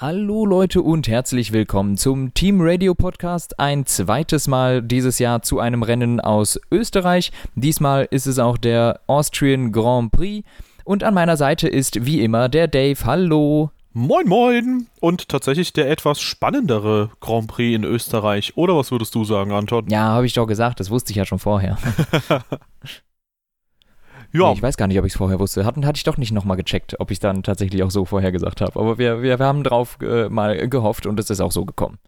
Hallo Leute und herzlich willkommen zum Team Radio Podcast. Ein zweites Mal dieses Jahr zu einem Rennen aus Österreich. Diesmal ist es auch der Austrian Grand Prix. Und an meiner Seite ist wie immer der Dave. Hallo. Moin, moin! Und tatsächlich der etwas spannendere Grand Prix in Österreich. Oder was würdest du sagen, Anton? Ja, habe ich doch gesagt. Das wusste ich ja schon vorher. Ja. Nee, ich weiß gar nicht, ob ich es vorher wusste. Hatten, hatte ich doch nicht nochmal gecheckt, ob ich es dann tatsächlich auch so vorher gesagt habe. Aber wir, wir, wir haben drauf äh, mal gehofft und es ist auch so gekommen.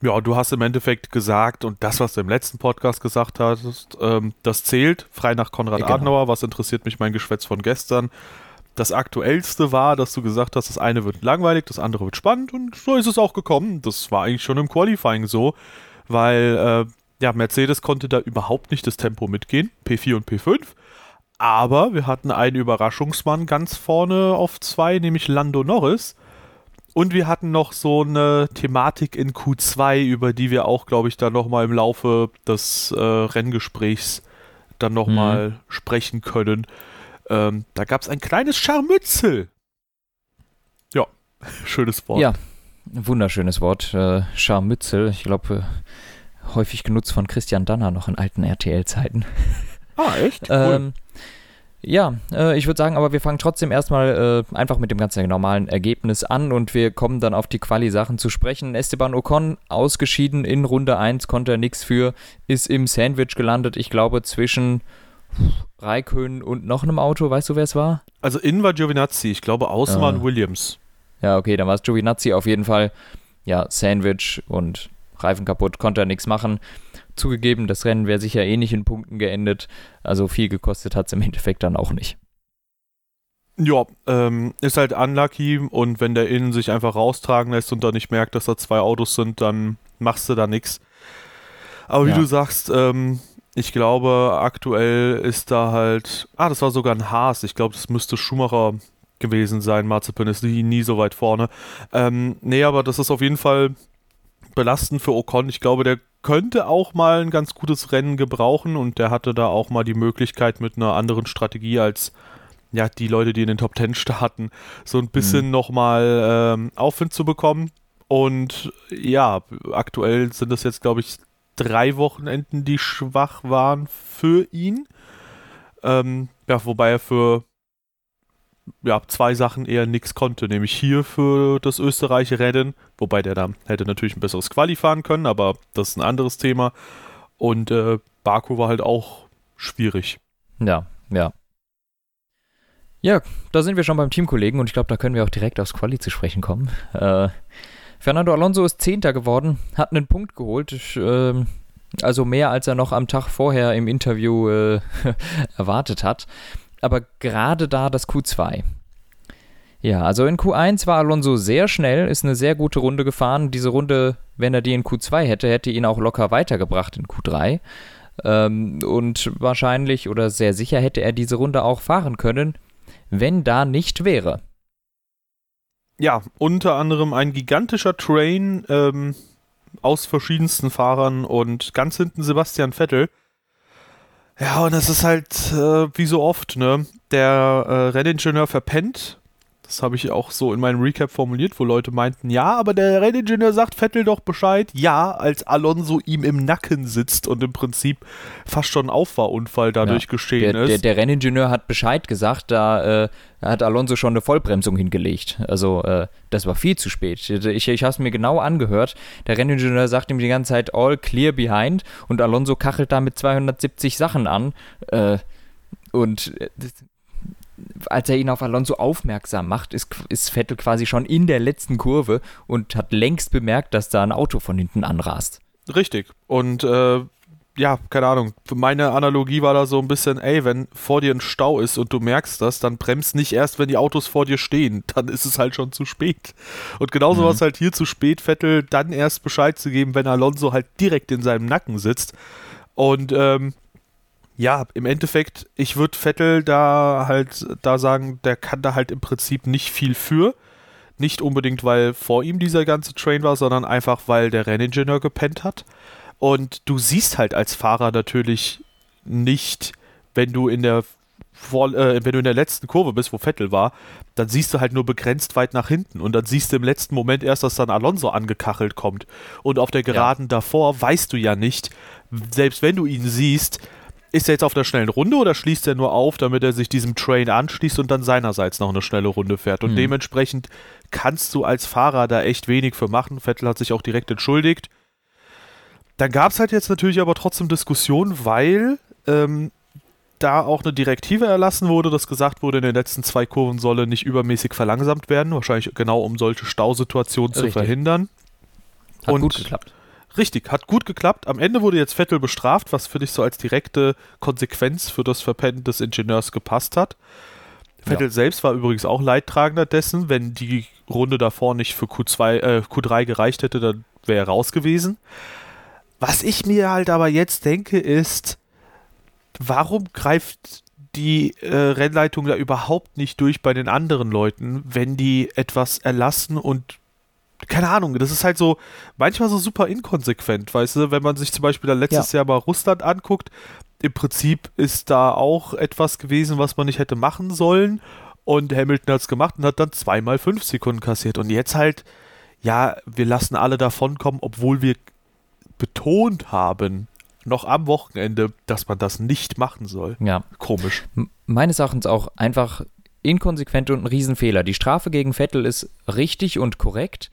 Ja, du hast im Endeffekt gesagt, und das, was du im letzten Podcast gesagt hast, ähm, das zählt, frei nach Konrad genau. Adenauer, was interessiert mich mein Geschwätz von gestern. Das aktuellste war, dass du gesagt hast, das eine wird langweilig, das andere wird spannend und so ist es auch gekommen. Das war eigentlich schon im Qualifying so, weil äh, ja, Mercedes konnte da überhaupt nicht das Tempo mitgehen, P4 und P5. Aber wir hatten einen Überraschungsmann ganz vorne auf zwei, nämlich Lando Norris. Und wir hatten noch so eine Thematik in Q2, über die wir auch, glaube ich, dann nochmal im Laufe des äh, Renngesprächs dann nochmal Mhm. sprechen können. Ähm, da gab es ein kleines Scharmützel. Ja, schönes Wort. Ja, wunderschönes Wort. Äh, Scharmützel. Ich glaube, äh, häufig genutzt von Christian Danner noch in alten RTL-Zeiten. Ah, echt? Ähm, ja, äh, ich würde sagen, aber wir fangen trotzdem erstmal äh, einfach mit dem ganz normalen Ergebnis an und wir kommen dann auf die Quali-Sachen zu sprechen. Esteban Ocon ausgeschieden in Runde 1, konnte er nichts für, ist im Sandwich gelandet, ich glaube zwischen Raikön und noch einem Auto, weißt du, wer es war? Also innen war Giovinazzi, ich glaube außen Ja. waren Williams. Ja, okay, dann war es Giovinazzi auf jeden Fall. Ja, Sandwich und Reifen kaputt, konnte er nichts machen. Zugegeben, das Rennen wäre sicher eh nicht in Punkten geendet, also viel gekostet hat es im Endeffekt dann auch nicht. Ja, ähm, ist halt unlucky und wenn der innen sich einfach raustragen lässt und dann nicht merkt, dass da zwei Autos sind, dann machst du da nichts. Aber wie Ja. du sagst, ähm, ich glaube, aktuell ist da halt. Ah, das war sogar ein Haas. Ich glaube, das müsste Schumacher gewesen sein. Marzipan ist nie, nie so weit vorne. Ähm, nee, aber das ist auf jeden Fall belastend für Ocon. Ich glaube, der könnte auch mal ein ganz gutes Rennen gebrauchen und der hatte da auch mal die Möglichkeit mit einer anderen Strategie als ja, die Leute, die in den Top Ten starten, so ein bisschen Mhm. nochmal ähm, Aufwind zu bekommen. Und ja, aktuell sind das jetzt, glaube ich, drei Wochenenden, die schwach waren für ihn. Ähm, ja, wobei er für ja, zwei Sachen eher nichts konnte, nämlich hier für das Österreich-Rennen, wobei der da hätte natürlich ein besseres Quali fahren können, aber das ist ein anderes Thema. Und äh, Baku war halt auch schwierig. Ja, ja. Ja, da sind wir schon beim Teamkollegen und ich glaube, da können wir auch direkt aufs Quali zu sprechen kommen. Äh, Fernando Alonso ist Zehnter geworden, hat einen Punkt geholt, ich, ähm, also mehr als er noch am Tag vorher im Interview äh, erwartet hat. Aber gerade da das Q2. Ja, also in Q1 war Alonso sehr schnell, ist eine sehr gute Runde gefahren. Diese Runde, wenn er die in Q2 hätte, hätte ihn auch locker weitergebracht in Q3. Ähm, und wahrscheinlich oder sehr sicher hätte er diese Runde auch fahren können, wenn da nicht wäre. Ja, unter anderem ein gigantischer Train ähm, aus verschiedensten Fahrern und ganz hinten Sebastian Vettel. Ja, und es ist halt äh, wie so oft, ne? Der äh, Renningenieur verpennt. Das habe ich auch so in meinem Recap formuliert, wo Leute meinten, ja, aber der Renningenieur sagt Vettel doch Bescheid. Ja, als Alonso ihm im Nacken sitzt und im Prinzip fast schon ein Auffahrunfall dadurch Ja, geschehen Der, ist. der, der Renningenieur hat Bescheid gesagt, da äh, hat Alonso schon eine Vollbremsung hingelegt. Also äh, das war viel zu spät. Ich, ich habe es mir genau angehört. Der Renningenieur sagt ihm die ganze Zeit all clear behind und Alonso kachelt da mit 270 Sachen an. Äh, und äh, als er ihn auf Alonso aufmerksam macht, ist, ist Vettel quasi schon in der letzten Kurve und hat längst bemerkt, dass da ein Auto von hinten anrast. Richtig. Und äh, ja, keine Ahnung. Meine Analogie war da so ein bisschen, ey, wenn vor dir ein Stau ist und du merkst das, dann bremst nicht erst, wenn die Autos vor dir stehen. Dann ist es halt schon zu spät. Und genauso Mhm. war es halt hier zu spät, Vettel dann erst Bescheid zu geben, wenn Alonso halt direkt in seinem Nacken sitzt. Und ähm, ja, im Endeffekt, ich würde Vettel da halt da sagen, der kann da halt im Prinzip nicht viel für. Nicht unbedingt, weil vor ihm dieser ganze Train war, sondern einfach, weil der Renningenieur gepennt hat. Und du siehst halt als Fahrer natürlich nicht, wenn du in der vor, äh, wenn du in der letzten Kurve bist, wo Vettel war, dann siehst du halt nur begrenzt weit nach hinten und dann siehst du im letzten Moment erst, dass dann Alonso angekachelt kommt. Und auf der Geraden ja. davor weißt du ja nicht, selbst wenn du ihn siehst, ist er jetzt auf einer schnellen Runde oder schließt er nur auf, damit er sich diesem Train anschließt und dann seinerseits noch eine schnelle Runde fährt? Und mhm. dementsprechend kannst du als Fahrer da echt wenig für machen. Vettel hat sich auch direkt entschuldigt. Dann gab es halt jetzt natürlich aber trotzdem Diskussionen, weil ähm, da auch eine Direktive erlassen wurde, dass gesagt wurde, in den letzten zwei Kurven solle nicht übermäßig verlangsamt werden, wahrscheinlich genau um solche Stausituationen Richtig. zu verhindern. Hat und gut geklappt. Richtig, hat gut geklappt. Am Ende wurde jetzt Vettel bestraft, was für dich so als direkte Konsequenz für das Verpennen des Ingenieurs gepasst hat. Vettel ja. selbst war übrigens auch Leidtragender dessen. Wenn die Runde davor nicht für Q2, äh, Q3 gereicht hätte, dann wäre er raus gewesen. Was ich mir halt aber jetzt denke, ist, warum greift die äh, Rennleitung da überhaupt nicht durch bei den anderen Leuten, wenn die etwas erlassen und keine Ahnung, das ist halt so manchmal so super inkonsequent, weißt du, wenn man sich zum Beispiel dann letztes ja. Jahr mal Russland anguckt, im Prinzip ist da auch etwas gewesen, was man nicht hätte machen sollen und Hamilton hat es gemacht und hat dann zweimal fünf Sekunden kassiert und jetzt halt, ja, wir lassen alle davonkommen, obwohl wir betont haben, noch am Wochenende, dass man das nicht machen soll. Ja. Komisch. M meines Erachtens auch einfach inkonsequent und ein Riesenfehler. Die Strafe gegen Vettel ist richtig und korrekt.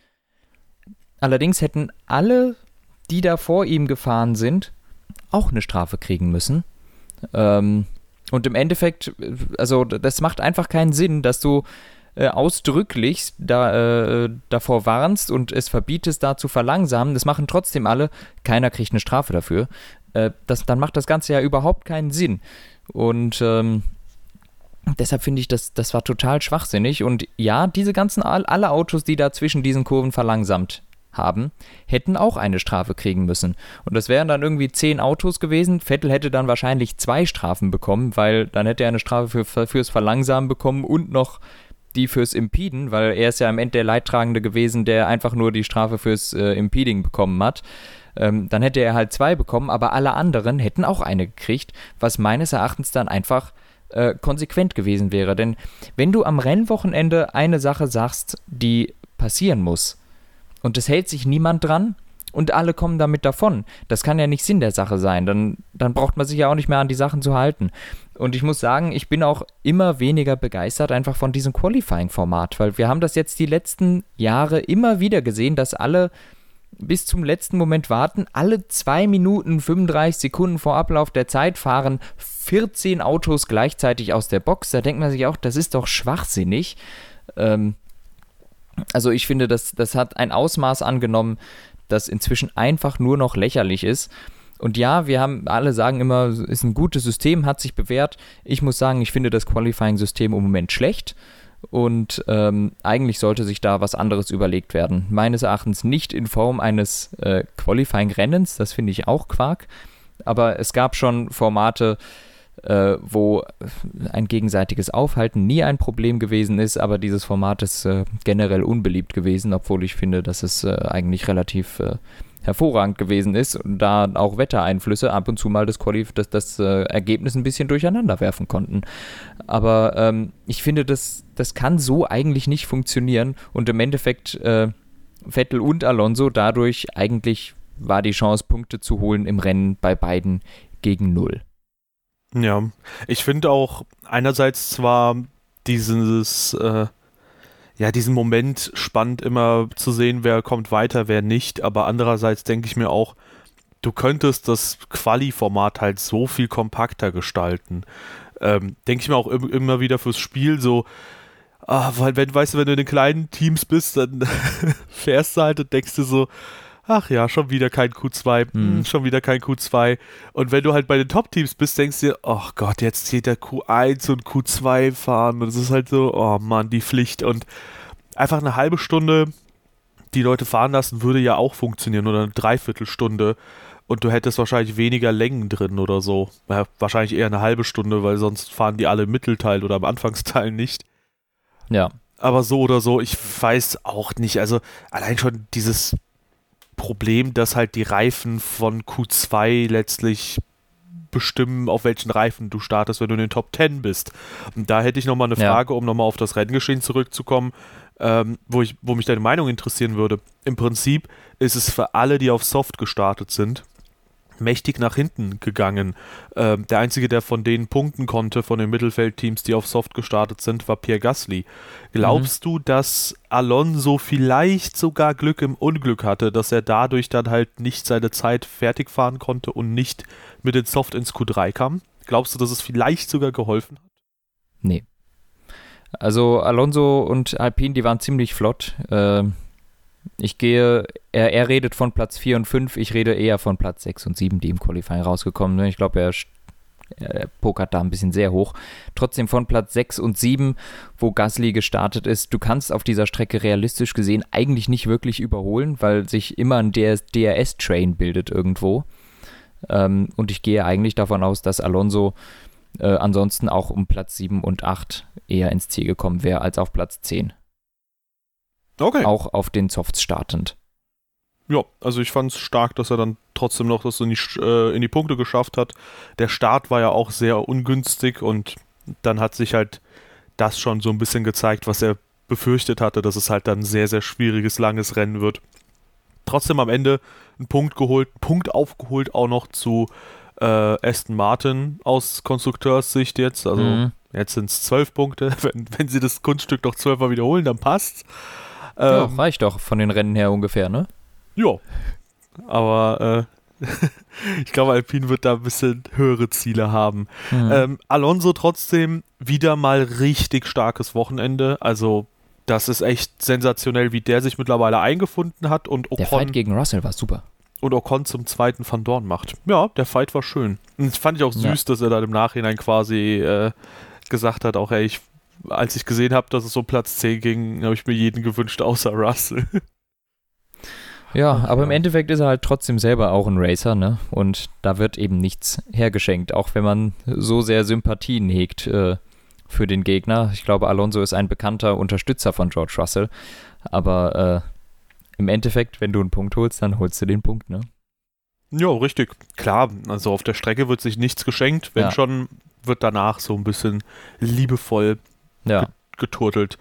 Allerdings hätten alle, die da vor ihm gefahren sind, auch eine Strafe kriegen müssen. Ähm, und im Endeffekt, also das macht einfach keinen Sinn, dass du äh, ausdrücklich da, äh, davor warnst und es verbietest, da zu verlangsamen. Das machen trotzdem alle. Keiner kriegt eine Strafe dafür. Äh, das, dann macht das Ganze ja überhaupt keinen Sinn. Und ähm, deshalb finde ich, das, das war total schwachsinnig. Und ja, diese ganzen, alle Autos, die da zwischen diesen Kurven verlangsamt haben, hätten auch eine Strafe kriegen müssen. Und das wären dann irgendwie zehn Autos gewesen. Vettel hätte dann wahrscheinlich zwei Strafen bekommen, weil dann hätte er eine Strafe für, fürs Verlangsamen bekommen und noch die fürs Impeden, weil er ist ja am Ende der Leidtragende gewesen, der einfach nur die Strafe fürs äh, Impeding bekommen hat. Ähm, dann hätte er halt zwei bekommen, aber alle anderen hätten auch eine gekriegt, was meines Erachtens dann einfach äh, konsequent gewesen wäre. Denn wenn du am Rennwochenende eine Sache sagst, die passieren muss, und es hält sich niemand dran und alle kommen damit davon. Das kann ja nicht Sinn der Sache sein. Dann, dann braucht man sich ja auch nicht mehr an die Sachen zu halten. Und ich muss sagen, ich bin auch immer weniger begeistert einfach von diesem Qualifying-Format, weil wir haben das jetzt die letzten Jahre immer wieder gesehen, dass alle bis zum letzten Moment warten, alle 2 Minuten 35 Sekunden vor Ablauf der Zeit fahren 14 Autos gleichzeitig aus der Box. Da denkt man sich auch, das ist doch schwachsinnig. Ähm, also ich finde, das, das hat ein Ausmaß angenommen, das inzwischen einfach nur noch lächerlich ist. Und ja, wir haben alle sagen immer, es ist ein gutes System, hat sich bewährt. Ich muss sagen, ich finde das Qualifying-System im Moment schlecht. Und ähm, eigentlich sollte sich da was anderes überlegt werden. Meines Erachtens nicht in Form eines äh, Qualifying-Rennens, das finde ich auch Quark. Aber es gab schon Formate, äh, wo ein gegenseitiges Aufhalten nie ein Problem gewesen ist, aber dieses Format ist äh, generell unbeliebt gewesen, obwohl ich finde, dass es äh, eigentlich relativ äh, hervorragend gewesen ist und da auch Wettereinflüsse ab und zu mal das, Qualif das, das äh, Ergebnis ein bisschen durcheinander werfen konnten. Aber ähm, ich finde, das, das kann so eigentlich nicht funktionieren und im Endeffekt äh, Vettel und Alonso dadurch eigentlich war die Chance, Punkte zu holen im Rennen bei beiden gegen null. Ja, ich finde auch einerseits zwar dieses, äh, ja, diesen Moment spannend immer zu sehen, wer kommt weiter, wer nicht, aber andererseits denke ich mir auch, du könntest das Quali-Format halt so viel kompakter gestalten. Ähm, denke ich mir auch immer wieder fürs Spiel so, ah, weil wenn, weißt du, wenn du in den kleinen Teams bist, dann fährst du halt und denkst du so, ach ja, schon wieder kein Q2, mhm. schon wieder kein Q2. Und wenn du halt bei den Top-Teams bist, denkst du dir, oh Gott, jetzt zählt der Q1 und Q2 fahren. Und es ist halt so, oh Mann, die Pflicht. Und einfach eine halbe Stunde die Leute fahren lassen, würde ja auch funktionieren oder eine Dreiviertelstunde. Und du hättest wahrscheinlich weniger Längen drin oder so. Ja, wahrscheinlich eher eine halbe Stunde, weil sonst fahren die alle im Mittelteil oder am Anfangsteil nicht. Ja. Aber so oder so, ich weiß auch nicht. Also allein schon dieses Problem, dass halt die Reifen von Q2 letztlich bestimmen, auf welchen Reifen du startest, wenn du in den Top 10 bist. Und da hätte ich nochmal eine Frage, ja. um nochmal auf das Renngeschehen zurückzukommen, ähm, wo, ich, wo mich deine Meinung interessieren würde. Im Prinzip ist es für alle, die auf Soft gestartet sind, mächtig nach hinten gegangen. Ähm, der einzige, der von denen punkten konnte, von den Mittelfeldteams, die auf Soft gestartet sind, war Pierre Gasly. Glaubst mhm. du, dass Alonso vielleicht sogar Glück im Unglück hatte, dass er dadurch dann halt nicht seine Zeit fertig fahren konnte und nicht mit den Soft ins Q3 kam? Glaubst du, dass es vielleicht sogar geholfen hat? Nee. Also Alonso und Alpine, die waren ziemlich flott. Ähm ich gehe, er, er redet von Platz 4 und 5, ich rede eher von Platz 6 und 7, die im Qualifying rausgekommen sind. Ich glaube, er, er pokert da ein bisschen sehr hoch. Trotzdem von Platz 6 und 7, wo Gasly gestartet ist, du kannst auf dieser Strecke realistisch gesehen eigentlich nicht wirklich überholen, weil sich immer ein DRS-Train bildet irgendwo. Ähm, und ich gehe eigentlich davon aus, dass Alonso äh, ansonsten auch um Platz 7 und 8 eher ins Ziel gekommen wäre als auf Platz 10. Okay. Auch auf den Softs startend. Ja, also ich fand es stark, dass er dann trotzdem noch das in die, äh, in die Punkte geschafft hat. Der Start war ja auch sehr ungünstig und dann hat sich halt das schon so ein bisschen gezeigt, was er befürchtet hatte, dass es halt dann ein sehr, sehr schwieriges, langes Rennen wird. Trotzdem am Ende einen Punkt geholt, einen Punkt aufgeholt, auch noch zu äh, Aston Martin aus Konstrukteurssicht jetzt. Also mhm. jetzt sind es zwölf Punkte. Wenn, wenn sie das Kunststück noch zwölfmal wiederholen, dann passt's. Ja, ähm, reicht doch von den Rennen her ungefähr, ne? Ja. Aber äh, ich glaube, Alpine wird da ein bisschen höhere Ziele haben. Mhm. Ähm, Alonso trotzdem wieder mal richtig starkes Wochenende. Also, das ist echt sensationell, wie der sich mittlerweile eingefunden hat. Und Ocon, der Fight gegen Russell war super. Und Ocon zum zweiten Van Dorn macht. Ja, der Fight war schön. Und das fand ich auch süß, ja. dass er dann im Nachhinein quasi äh, gesagt hat, auch ey, ich als ich gesehen habe, dass es um Platz 10 ging, habe ich mir jeden gewünscht, außer Russell. Ja, aber im Endeffekt ist er halt trotzdem selber auch ein Racer, ne? Und da wird eben nichts hergeschenkt, auch wenn man so sehr Sympathien hegt äh, für den Gegner. Ich glaube, Alonso ist ein bekannter Unterstützer von George Russell, aber äh, im Endeffekt, wenn du einen Punkt holst, dann holst du den Punkt, ne? Ja, richtig. Klar, also auf der Strecke wird sich nichts geschenkt, wenn ja. schon wird danach so ein bisschen liebevoll ja. geturtelt.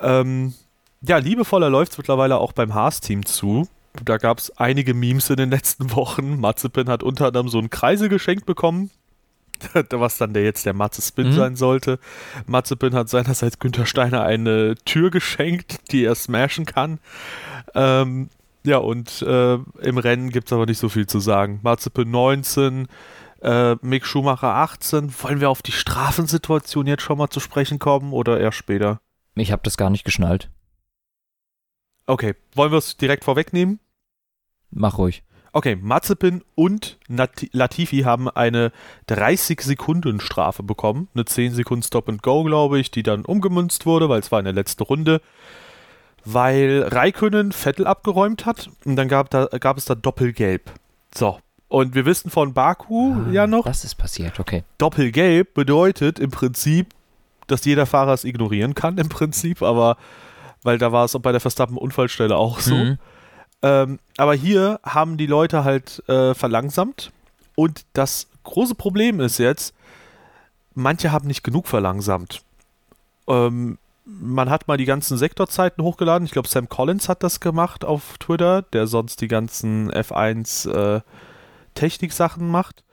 Ähm, ja, liebevoller läuft es mittlerweile auch beim Haas-Team zu. Da gab es einige Memes in den letzten Wochen. Mazepin hat unter anderem so einen Kreisel geschenkt bekommen, was dann der jetzt der Matze Spin mhm. sein sollte. Mazepin hat seinerseits Günther Steiner eine Tür geschenkt, die er smashen kann. Ähm, ja, und äh, im Rennen gibt es aber nicht so viel zu sagen. Mazepin 19, äh, Mick Schumacher 18. Wollen wir auf die Strafensituation jetzt schon mal zu sprechen kommen oder erst später? Ich habe das gar nicht geschnallt. Okay, wollen wir es direkt vorwegnehmen? Mach ruhig. Okay, Mazepin und Nat Latifi haben eine 30-Sekunden-Strafe bekommen. Eine 10 Sekunden Stop-and-Go, glaube ich, die dann umgemünzt wurde, weil es war in der letzten Runde. Weil Raikönnen Vettel abgeräumt hat und dann gab, da, gab es da Doppelgelb. So, und wir wissen von Baku ah, ja noch. Was ist passiert? Okay. Doppelgelb bedeutet im Prinzip, dass jeder Fahrer es ignorieren kann, im Prinzip, aber weil da war es auch bei der Verstappen-Unfallstelle auch so. Mhm. Ähm, aber hier haben die Leute halt äh, verlangsamt und das große Problem ist jetzt, manche haben nicht genug verlangsamt. Ähm, man hat mal die ganzen Sektorzeiten hochgeladen. Ich glaube, Sam Collins hat das gemacht auf Twitter, der sonst die ganzen F1 äh, Techniksachen macht.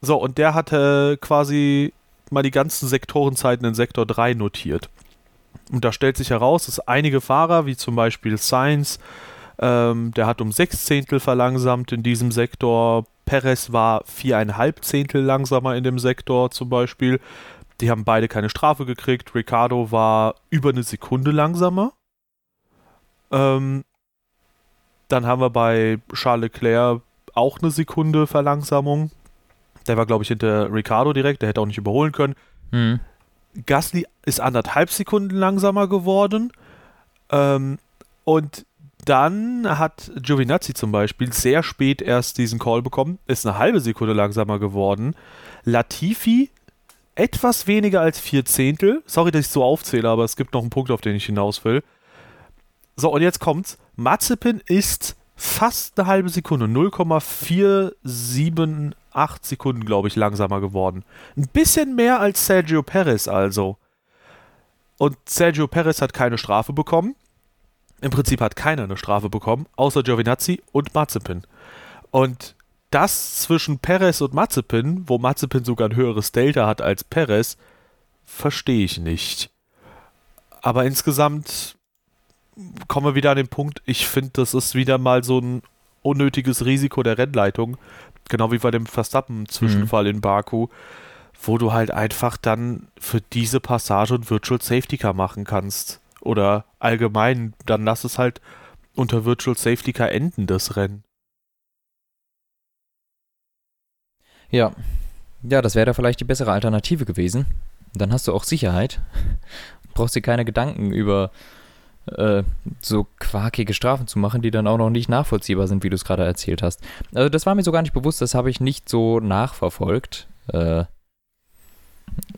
So, und der hatte quasi mal die ganzen Sektorenzeiten in Sektor 3 notiert. Und da stellt sich heraus, dass einige Fahrer, wie zum Beispiel Sainz, ähm, der hat um sechs Zehntel verlangsamt in diesem Sektor. Perez war viereinhalb Zehntel langsamer in dem Sektor zum Beispiel. Die haben beide keine Strafe gekriegt. Ricardo war über eine Sekunde langsamer. Ähm, dann haben wir bei Charles Leclerc auch eine Sekunde Verlangsamung. Der war, glaube ich, hinter Ricardo direkt, der hätte auch nicht überholen können. Mhm. Gasly ist anderthalb Sekunden langsamer geworden. Ähm, und dann hat Giovinazzi zum Beispiel sehr spät erst diesen Call bekommen, ist eine halbe Sekunde langsamer geworden. Latifi etwas weniger als vier Zehntel. Sorry, dass ich so aufzähle, aber es gibt noch einen Punkt, auf den ich hinaus will. So, und jetzt kommt's. Mazepin ist fast eine halbe Sekunde, 0,478 Sekunden, glaube ich, langsamer geworden. Ein bisschen mehr als Sergio Perez also. Und Sergio Perez hat keine Strafe bekommen. Im Prinzip hat keiner eine Strafe bekommen, außer Giovinazzi und Mazepin. Und das zwischen Perez und Mazepin, wo Mazepin sogar ein höheres Delta hat als Perez, verstehe ich nicht. Aber insgesamt kommen wir wieder an den Punkt, ich finde, das ist wieder mal so ein unnötiges Risiko der Rennleitung, genau wie bei dem Verstappen-Zwischenfall mhm. in Baku, wo du halt einfach dann für diese Passage ein Virtual Safety Car machen kannst. Oder allgemein, dann lass es halt unter Virtual Safety Car enden, das Rennen. Ja. Ja, das wäre da vielleicht die bessere Alternative gewesen. Dann hast du auch Sicherheit. Brauchst dir keine Gedanken über äh, so quakige Strafen zu machen, die dann auch noch nicht nachvollziehbar sind, wie du es gerade erzählt hast. Also das war mir so gar nicht bewusst, das habe ich nicht so nachverfolgt. Äh,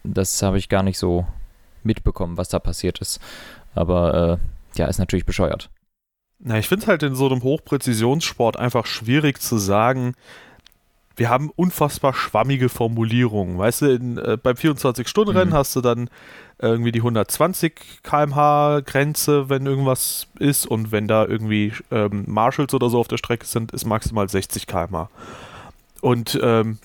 das habe ich gar nicht so mitbekommen, was da passiert ist. Aber äh, ja, ist natürlich bescheuert. Na, ich finde es halt in so einem Hochpräzisionssport einfach schwierig zu sagen, wir haben unfassbar schwammige Formulierungen. Weißt du, in, äh, beim 24-Stunden-Rennen mhm. hast du dann irgendwie die 120 km/h Grenze, wenn irgendwas ist. Und wenn da irgendwie ähm, Marshalls oder so auf der Strecke sind, ist maximal 60 km/h. Und ähm,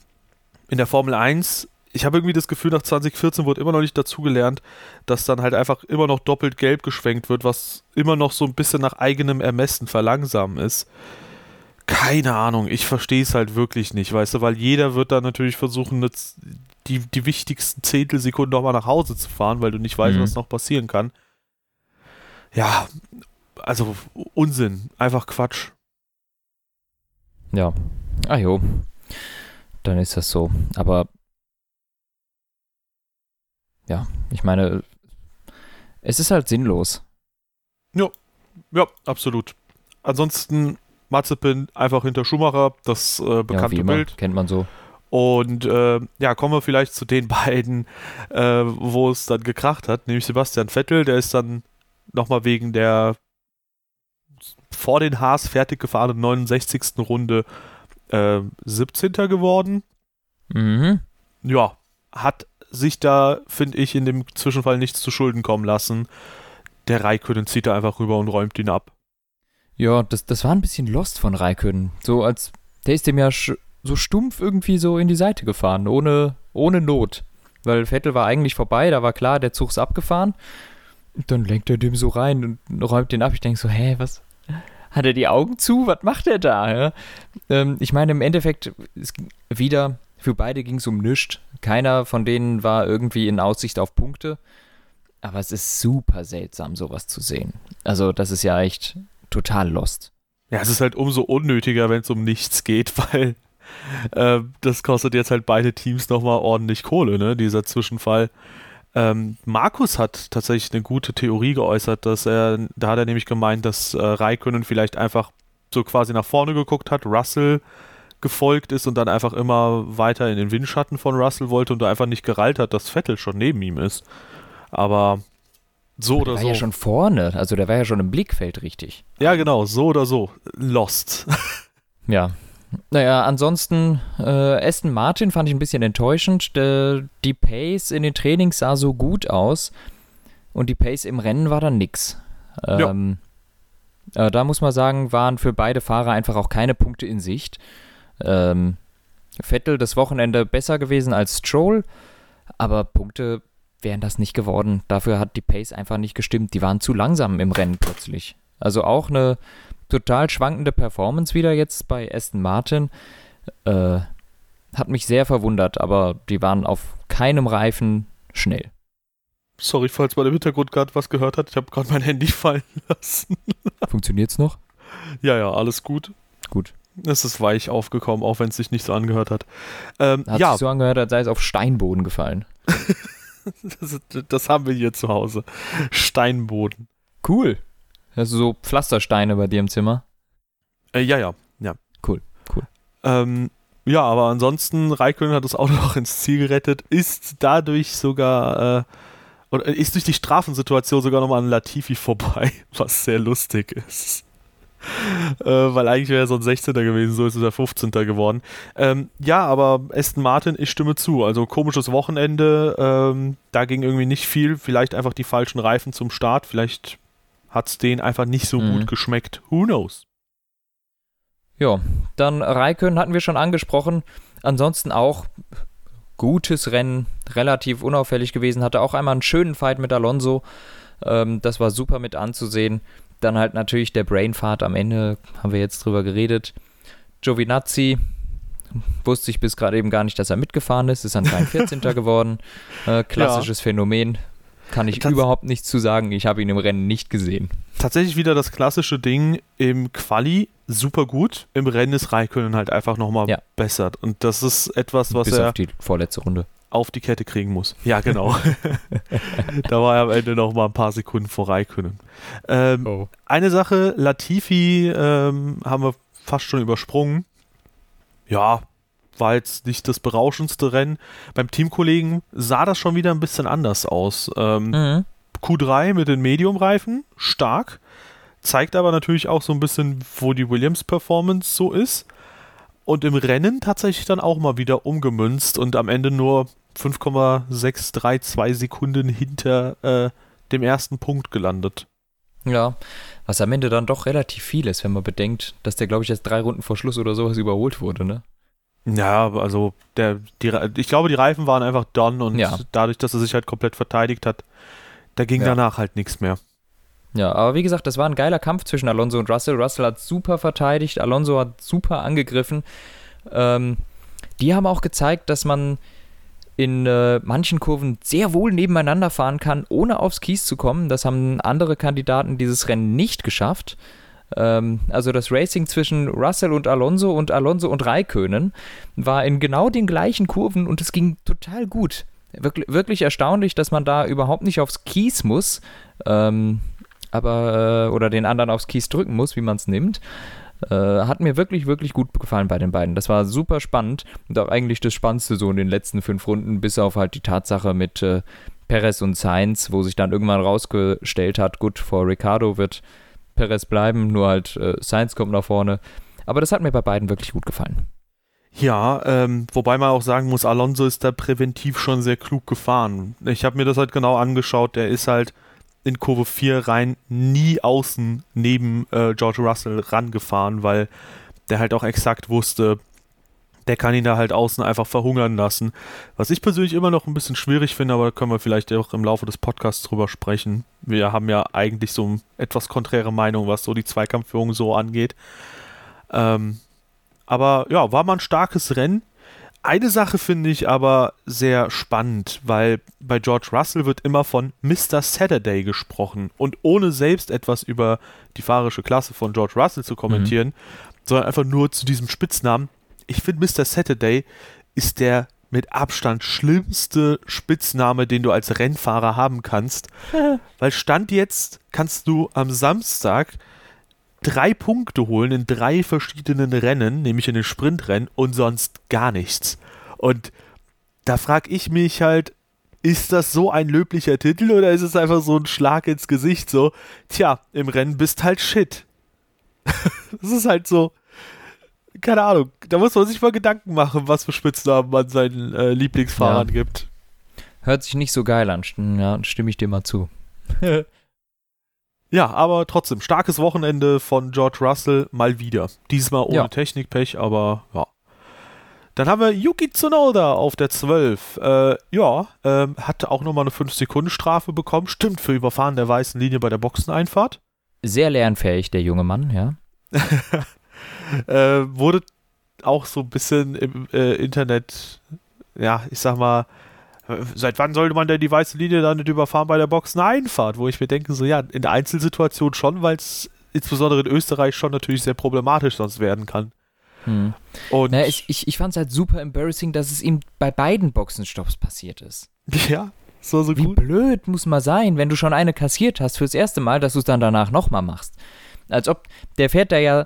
in der Formel 1, ich habe irgendwie das Gefühl, nach 2014 wurde immer noch nicht dazugelernt, dass dann halt einfach immer noch doppelt gelb geschwenkt wird, was immer noch so ein bisschen nach eigenem Ermessen verlangsamen ist keine Ahnung, ich verstehe es halt wirklich nicht, weißt du, weil jeder wird da natürlich versuchen, die, die wichtigsten Zehntelsekunden nochmal nach Hause zu fahren, weil du nicht weißt, mhm. was noch passieren kann. Ja, also Unsinn, einfach Quatsch. Ja, ah jo, dann ist das so. Aber ja, ich meine, es ist halt sinnlos. Ja, ja, absolut. Ansonsten Mazepin einfach hinter Schumacher, das äh, bekannte ja, Bild. Kennt man so. Und äh, ja, kommen wir vielleicht zu den beiden, äh, wo es dann gekracht hat, nämlich Sebastian Vettel, der ist dann nochmal wegen der vor den Haas fertig gefahrenen 69. Runde äh, 17. geworden. Mhm. Ja, hat sich da, finde ich, in dem Zwischenfall nichts zu Schulden kommen lassen. Der Raikönnen zieht da einfach rüber und räumt ihn ab. Ja, das, das war ein bisschen lost von Raikön. So als, der ist dem ja so stumpf irgendwie so in die Seite gefahren, ohne, ohne Not. Weil Vettel war eigentlich vorbei, da war klar, der Zug ist abgefahren. Und dann lenkt er dem so rein und räumt den ab. Ich denke so, hä, was? Hat er die Augen zu? Was macht er da? Ja? Ähm, ich meine, im Endeffekt, wieder, für beide ging es um nichts. Keiner von denen war irgendwie in Aussicht auf Punkte. Aber es ist super seltsam, sowas zu sehen. Also, das ist ja echt total lost. Ja, es ist halt umso unnötiger, wenn es um nichts geht, weil äh, das kostet jetzt halt beide Teams nochmal ordentlich Kohle, ne, dieser Zwischenfall. Ähm, Markus hat tatsächlich eine gute Theorie geäußert, dass er, da hat er nämlich gemeint, dass äh, Raikönnen vielleicht einfach so quasi nach vorne geguckt hat, Russell gefolgt ist und dann einfach immer weiter in den Windschatten von Russell wollte und da einfach nicht gerallt hat, dass Vettel schon neben ihm ist. Aber so oder der so. war ja schon vorne, also der war ja schon im Blickfeld richtig. Ja, genau, so oder so. Lost. ja. Naja, ansonsten, äh, Aston Martin fand ich ein bisschen enttäuschend. De, die Pace in den Trainings sah so gut aus und die Pace im Rennen war dann nix. Ähm, ja. äh, da muss man sagen, waren für beide Fahrer einfach auch keine Punkte in Sicht. Ähm, Vettel das Wochenende besser gewesen als Stroll, aber Punkte wären das nicht geworden. Dafür hat die Pace einfach nicht gestimmt. Die waren zu langsam im Rennen plötzlich. Also auch eine total schwankende Performance wieder jetzt bei Aston Martin. Äh, hat mich sehr verwundert, aber die waren auf keinem Reifen schnell. Sorry, falls man im Hintergrund gerade was gehört hat. Ich habe gerade mein Handy fallen lassen. Funktioniert's noch? Ja, ja, alles gut. Gut. Es ist weich aufgekommen, auch wenn es sich nicht so angehört hat. Ähm, hat ja. sich so angehört, als sei es auf Steinboden gefallen. Das, das, haben wir hier zu Hause. Steinboden. Cool. Hast du so Pflastersteine bei dir im Zimmer? Äh, ja, ja, ja. Cool, cool. Ähm, ja, aber ansonsten, Raikkonen hat das Auto noch ins Ziel gerettet, ist dadurch sogar, äh, oder ist durch die Strafensituation sogar nochmal an Latifi vorbei, was sehr lustig ist. äh, weil eigentlich wäre er so ein 16er gewesen, so ist er 15. geworden. Ähm, ja, aber Aston Martin, ich stimme zu. Also komisches Wochenende, ähm, da ging irgendwie nicht viel. Vielleicht einfach die falschen Reifen zum Start. Vielleicht hat es denen einfach nicht so mhm. gut geschmeckt. Who knows? Ja, dann Raikön hatten wir schon angesprochen. Ansonsten auch gutes Rennen, relativ unauffällig gewesen. Hatte auch einmal einen schönen Fight mit Alonso. Ähm, das war super mit anzusehen. Dann halt natürlich der Brainfart am Ende, haben wir jetzt drüber geredet. Giovinazzi, wusste ich bis gerade eben gar nicht, dass er mitgefahren ist, ist anscheinend 14. geworden. Äh, klassisches ja. Phänomen. Kann ich Tats überhaupt nichts zu sagen. Ich habe ihn im Rennen nicht gesehen. Tatsächlich wieder das klassische Ding im Quali super gut. Im Rennen ist Raikönnen halt einfach nochmal ja. besser. Und das ist etwas, was Bis er auf die vorletzte Runde auf die Kette kriegen muss. Ja, genau. da war er am Ende noch mal ein paar Sekunden vor Raikönnen. Ähm, oh. Eine Sache, Latifi ähm, haben wir fast schon übersprungen. Ja, war jetzt nicht das berauschendste Rennen. Beim Teamkollegen sah das schon wieder ein bisschen anders aus. Ähm, mhm. Q3 mit den Medium-Reifen, stark. Zeigt aber natürlich auch so ein bisschen, wo die Williams-Performance so ist. Und im Rennen tatsächlich dann auch mal wieder umgemünzt und am Ende nur 5,632 Sekunden hinter äh, dem ersten Punkt gelandet. Ja, was am Ende dann doch relativ viel ist, wenn man bedenkt, dass der, glaube ich, erst drei Runden vor Schluss oder sowas überholt wurde, ne? Ja, also der, die, ich glaube, die Reifen waren einfach done und ja. dadurch, dass er sich halt komplett verteidigt hat, da ging ja. danach halt nichts mehr. Ja, aber wie gesagt, das war ein geiler Kampf zwischen Alonso und Russell. Russell hat super verteidigt, Alonso hat super angegriffen. Ähm, die haben auch gezeigt, dass man in äh, manchen Kurven sehr wohl nebeneinander fahren kann, ohne aufs Kies zu kommen. Das haben andere Kandidaten dieses Rennen nicht geschafft. Ähm, also das Racing zwischen Russell und Alonso und Alonso und Raikönen war in genau den gleichen Kurven und es ging total gut. Wirklich, wirklich erstaunlich, dass man da überhaupt nicht aufs Kies muss, ähm, aber äh, oder den anderen aufs Kies drücken muss, wie man es nimmt. Äh, hat mir wirklich, wirklich gut gefallen bei den beiden. Das war super spannend und auch eigentlich das Spannendste so in den letzten fünf Runden, bis auf halt die Tatsache mit äh, Perez und Sainz, wo sich dann irgendwann rausgestellt hat, gut, vor Ricardo wird Perez bleiben, nur halt äh, Sainz kommt nach vorne. Aber das hat mir bei beiden wirklich gut gefallen. Ja, ähm, wobei man auch sagen muss, Alonso ist da präventiv schon sehr klug gefahren. Ich habe mir das halt genau angeschaut. Der ist halt in Kurve 4 rein nie außen neben äh, George Russell rangefahren, weil der halt auch exakt wusste, der kann ihn da halt außen einfach verhungern lassen. Was ich persönlich immer noch ein bisschen schwierig finde, aber da können wir vielleicht auch im Laufe des Podcasts drüber sprechen. Wir haben ja eigentlich so eine etwas konträre Meinung, was so die Zweikampfführung so angeht. Ähm, aber ja, war mal ein starkes Rennen. Eine Sache finde ich aber sehr spannend, weil bei George Russell wird immer von Mr. Saturday gesprochen und ohne selbst etwas über die fahrische Klasse von George Russell zu kommentieren, mhm. sondern einfach nur zu diesem Spitznamen. Ich finde Mr. Saturday ist der mit Abstand schlimmste Spitzname, den du als Rennfahrer haben kannst, weil Stand jetzt kannst du am Samstag drei Punkte holen in drei verschiedenen Rennen, nämlich in den Sprintrennen und sonst gar nichts. Und da frage ich mich halt, ist das so ein löblicher Titel oder ist es einfach so ein Schlag ins Gesicht? So, tja, im Rennen bist halt shit. das ist halt so, keine Ahnung, da muss man sich mal Gedanken machen, was für Spitznamen man seinen äh, Lieblingsfahrern ja. gibt. Hört sich nicht so geil an, ja, stimme ich dir mal zu. Ja, aber trotzdem, starkes Wochenende von George Russell mal wieder. Diesmal ohne ja. Technikpech, aber ja. Dann haben wir Yuki Tsunoda auf der 12. Äh, ja, ähm, hat auch nochmal eine 5-Sekunden-Strafe bekommen. Stimmt, für Überfahren der weißen Linie bei der Boxeneinfahrt. Sehr lernfähig, der junge Mann, ja. äh, wurde auch so ein bisschen im äh, Internet, ja, ich sag mal, seit wann sollte man denn die weiße Linie dann nicht überfahren bei der Boxeneinfahrt? Wo ich mir denke, so ja, in der Einzelsituation schon, weil es insbesondere in Österreich schon natürlich sehr problematisch sonst werden kann. Hm. Und naja, ich, ich, ich fand es halt super embarrassing, dass es ihm bei beiden Boxenstopps passiert ist. Ja, so, so Wie gut. blöd muss man sein, wenn du schon eine kassiert hast fürs erste Mal, dass du es dann danach nochmal machst. Als ob, der fährt da ja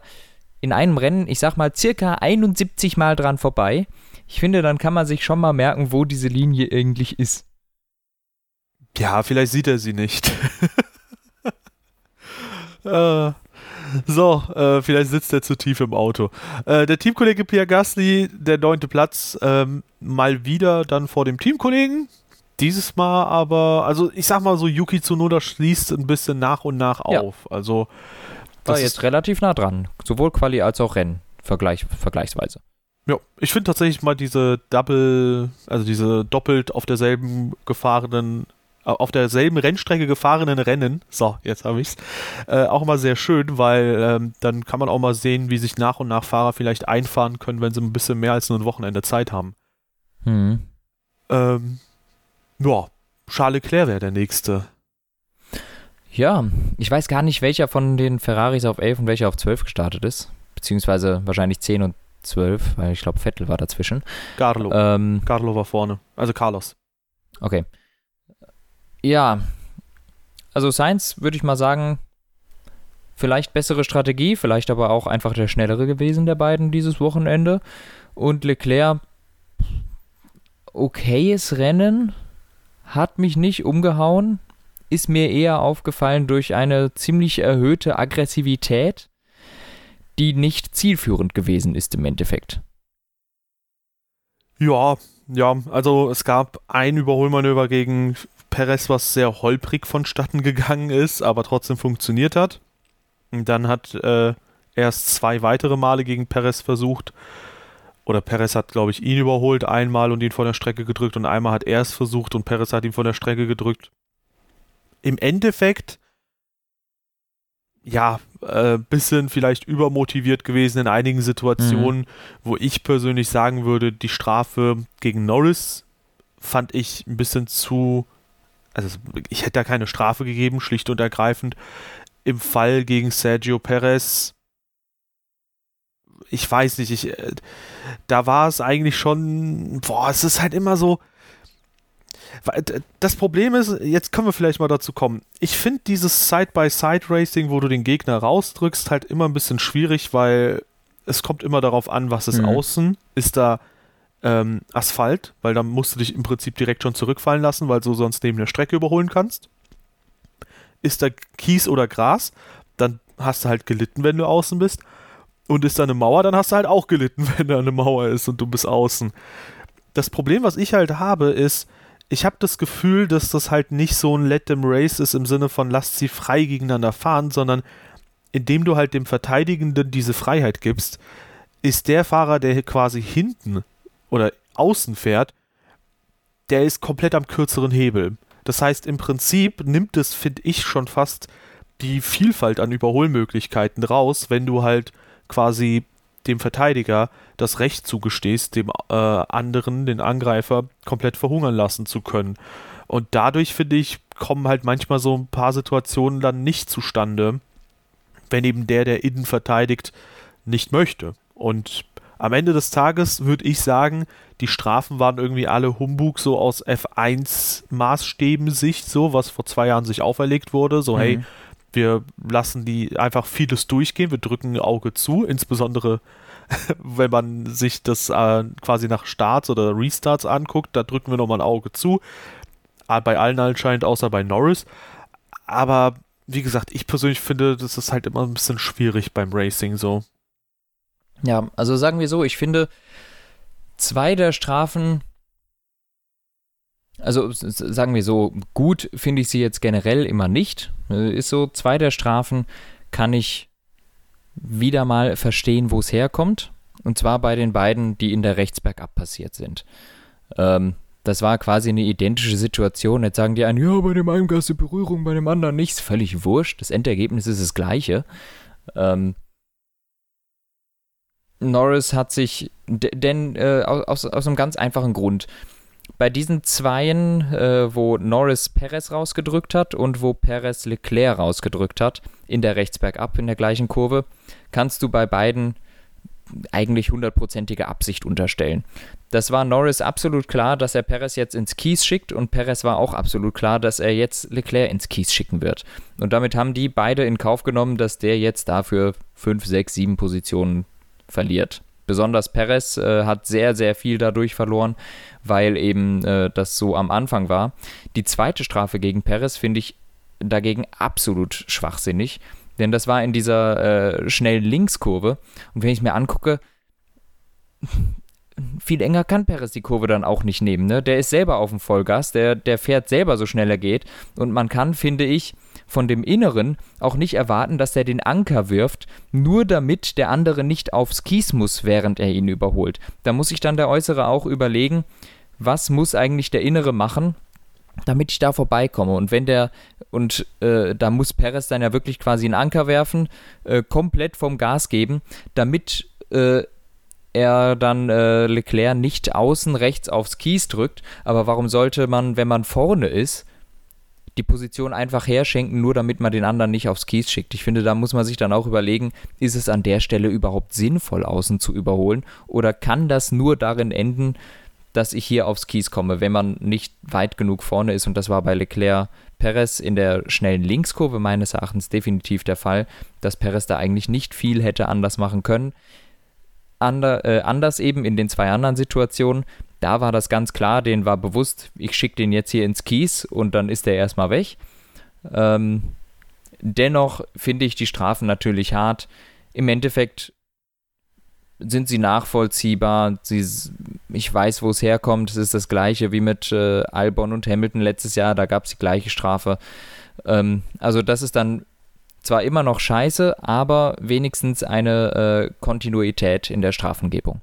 in einem Rennen, ich sag mal, circa 71 Mal dran vorbei ich finde, dann kann man sich schon mal merken, wo diese Linie eigentlich ist. Ja, vielleicht sieht er sie nicht. äh, So, äh, vielleicht sitzt er zu tief im Auto. Äh, der Teamkollege Pierre Gasly, der neunte Platz, ähm, mal wieder dann vor dem Teamkollegen. Dieses Mal aber, also ich sag mal so, Yuki Tsunoda schließt ein bisschen nach und nach Ja. auf. Also War das jetzt ist, relativ nah dran. Sowohl Quali als auch Rennen. Vergleich, vergleichsweise. ja, ich finde tatsächlich mal diese Double, also diese doppelt auf derselben gefahrenen, äh, auf derselben Rennstrecke gefahrenen Rennen, so, jetzt habe ich's, äh, auch mal sehr schön, weil ähm, dann kann man auch mal sehen, wie sich nach und nach Fahrer vielleicht einfahren können, wenn sie ein bisschen mehr als nur ein Wochenende Zeit haben. Hm. Ähm, ja, Charles Leclerc wäre der nächste. Ja, ich weiß gar nicht, welcher von den Ferraris auf 11 und welcher auf 12 gestartet ist. Beziehungsweise wahrscheinlich 10 und 12, weil ich glaube, Vettel war dazwischen. Carlo. Ähm, Carlo war vorne. Also Carlos. okay. Ja, also Sainz würde ich mal sagen, vielleicht bessere Strategie, vielleicht aber auch einfach der schnellere gewesen der beiden dieses Wochenende. Und Leclerc, okayes Rennen, hat mich nicht umgehauen, ist mir eher aufgefallen durch eine ziemlich erhöhte Aggressivität, die nicht zielführend gewesen ist im Endeffekt. Ja, ja, also es gab ein Überholmanöver gegen Perez, was sehr holprig vonstatten gegangen ist, aber trotzdem funktioniert hat. Dann hat äh, erst zwei weitere Male gegen Perez versucht, oder Perez hat, glaube ich, ihn überholt einmal und ihn von der Strecke gedrückt und einmal hat er es versucht und Perez hat ihn von der Strecke gedrückt. Im Endeffekt, ja, äh, bisschen vielleicht übermotiviert gewesen in einigen Situationen, wo ich persönlich sagen würde, die Strafe gegen Norris fand ich ein bisschen zu. Also, ich hätte da keine Strafe gegeben, schlicht und ergreifend. Im Fall gegen Sergio Perez, ich weiß nicht, ich, äh, da war es eigentlich schon. Boah, es ist halt immer so. Das Problem ist, jetzt können wir vielleicht mal dazu kommen. Ich finde dieses Side-by-Side-Racing, wo du den Gegner rausdrückst, halt immer ein bisschen schwierig, weil es kommt immer darauf an, was ist Mhm. außen. Ist da ähm, Asphalt, weil dann musst du dich im Prinzip direkt schon zurückfallen lassen, weil du sonst neben der Strecke überholen kannst. Ist da Kies oder Gras, dann hast du halt gelitten, wenn du außen bist. Und ist da eine Mauer, dann hast du halt auch gelitten, wenn da eine Mauer ist und du bist außen. Das Problem, was ich halt habe, ist, ich habe das Gefühl, dass das halt nicht so ein Let them race ist im Sinne von lasst sie frei gegeneinander fahren, sondern indem du halt dem Verteidigenden diese Freiheit gibst, ist der Fahrer, der quasi hinten oder außen fährt, der ist komplett am kürzeren Hebel. Das heißt, im Prinzip nimmt es, finde ich, schon fast die Vielfalt an Überholmöglichkeiten raus, wenn du halt quasi dem Verteidiger das Recht zugestehst, dem äh, anderen, den Angreifer, komplett verhungern lassen zu können. Und dadurch, finde ich, kommen halt manchmal so ein paar Situationen dann nicht zustande, wenn eben der, der innen verteidigt, nicht möchte. Und am Ende des Tages würde ich sagen, die Strafen waren irgendwie alle Humbug, so aus F1-Maßstäben-Sicht, so, was vor zwei Jahren sich auferlegt wurde. So, hey, Mhm. Wir lassen die einfach vieles durchgehen, wir drücken ein Auge zu, insbesondere wenn man sich das äh, quasi nach Starts oder Restarts anguckt, da drücken wir nochmal ein Auge zu. Ah, Bei allen anscheinend, außer bei Norris. Aber wie gesagt, ich persönlich finde, das ist halt immer ein bisschen schwierig beim Racing so. Ja, also sagen wir so, ich finde, zwei der Strafen, also sagen wir so, gut finde ich sie jetzt generell immer nicht. Äh, Ist so, zwei der Strafen kann ich wieder mal verstehen, wo es herkommt. Und zwar bei den beiden, die in der Rechtsbergab passiert sind. Ähm, das war quasi eine identische Situation. Jetzt sagen die einen, ja, bei dem einen gab es eine Berührung, bei dem anderen nichts. Völlig wurscht. Das Endergebnis ist das gleiche. Ähm, Norris hat sich, denn äh, aus, aus einem ganz einfachen Grund. Bei diesen Zweien, äh, wo Norris Perez rausgedrückt hat und wo Perez Leclerc rausgedrückt hat, in der Rechtsbergab in der gleichen Kurve, kannst du bei beiden eigentlich hundertprozentige Absicht unterstellen. Das war Norris absolut klar, dass er Perez jetzt ins Kies schickt und Perez war auch absolut klar, dass er jetzt Leclerc ins Kies schicken wird. Und damit haben die beide in Kauf genommen, dass der jetzt dafür 5, 6, 7 Positionen verliert. Besonders Perez äh, hat sehr, sehr viel dadurch verloren, weil eben äh, das so am Anfang war. Die zweite Strafe gegen Perez finde ich dagegen absolut schwachsinnig, Denn das war in dieser äh, schnellen Linkskurve. Und wenn ich mir angucke, viel enger kann Perez die Kurve dann auch nicht nehmen. Ne? Der ist selber auf dem Vollgas, der, der fährt selber so schnell er geht. Und man kann, finde ich, von dem Inneren auch nicht erwarten, dass er den Anker wirft, nur damit der andere nicht aufs Kies muss, während er ihn überholt. Da muss sich dann der Äußere auch überlegen, was muss eigentlich der Innere machen, damit ich da vorbeikomme. Und wenn der, und äh, da muss Perez dann ja wirklich quasi einen Anker werfen, äh, komplett vom Gas geben, damit äh, er dann äh, Leclerc nicht außen rechts aufs Kies drückt. Aber warum sollte man, wenn man vorne ist, die Position einfach herschenken, nur damit man den anderen nicht aufs Kies schickt. Ich finde, da muss man sich dann auch überlegen, ist es an der Stelle überhaupt sinnvoll, außen zu überholen oder kann das nur darin enden, dass ich hier aufs Kies komme, wenn man nicht weit genug vorne ist und das war bei Leclerc Perez in der schnellen Linkskurve meines Erachtens definitiv der Fall, dass Perez da eigentlich nicht viel hätte anders machen können. Ander, äh, anders eben in den zwei anderen Situationen, da war das ganz klar, denen war bewusst, ich schicke den jetzt hier ins Kies und dann ist der erstmal weg. Ähm, dennoch finde ich die Strafen natürlich hart. Im Endeffekt sind sie nachvollziehbar. Sie, ich weiß, wo es herkommt. Es ist das gleiche wie mit äh, Albon und Hamilton letztes Jahr. Da gab es die gleiche Strafe. Ähm, also das ist dann zwar immer noch scheiße, aber wenigstens eine äh, Kontinuität in der Strafengebung.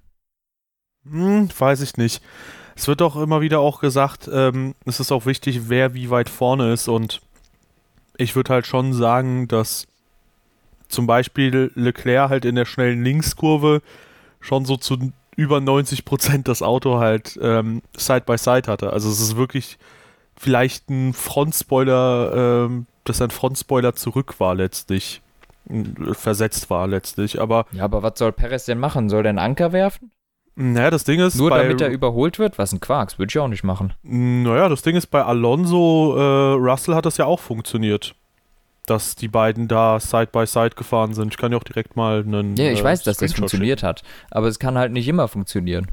Hm, weiß ich nicht. Es wird doch immer wieder auch gesagt, ähm, es ist auch wichtig, wer wie weit vorne ist. Und ich würde halt schon sagen, dass zum Beispiel Leclerc halt in der schnellen Linkskurve schon so zu über 90 Prozent das Auto halt ähm, Side by Side hatte. Also es ist wirklich vielleicht ein Frontspoiler, ähm, dass ein Frontspoiler zurück war letztlich, versetzt war letztlich. Aber ja, aber was soll Perez denn machen? Soll der einen Anker werfen? Naja, das Ding ist. Nur damit er überholt wird? Was ein Quarks, würde ich auch nicht machen. Naja, das Ding ist, bei Alonso äh, Russell hat das ja auch funktioniert. Dass die beiden da Side by Side gefahren sind. Ich kann ja auch direkt mal einen. Ja, ich äh, weiß, dass das funktioniert hat. Aber es kann halt nicht immer funktionieren.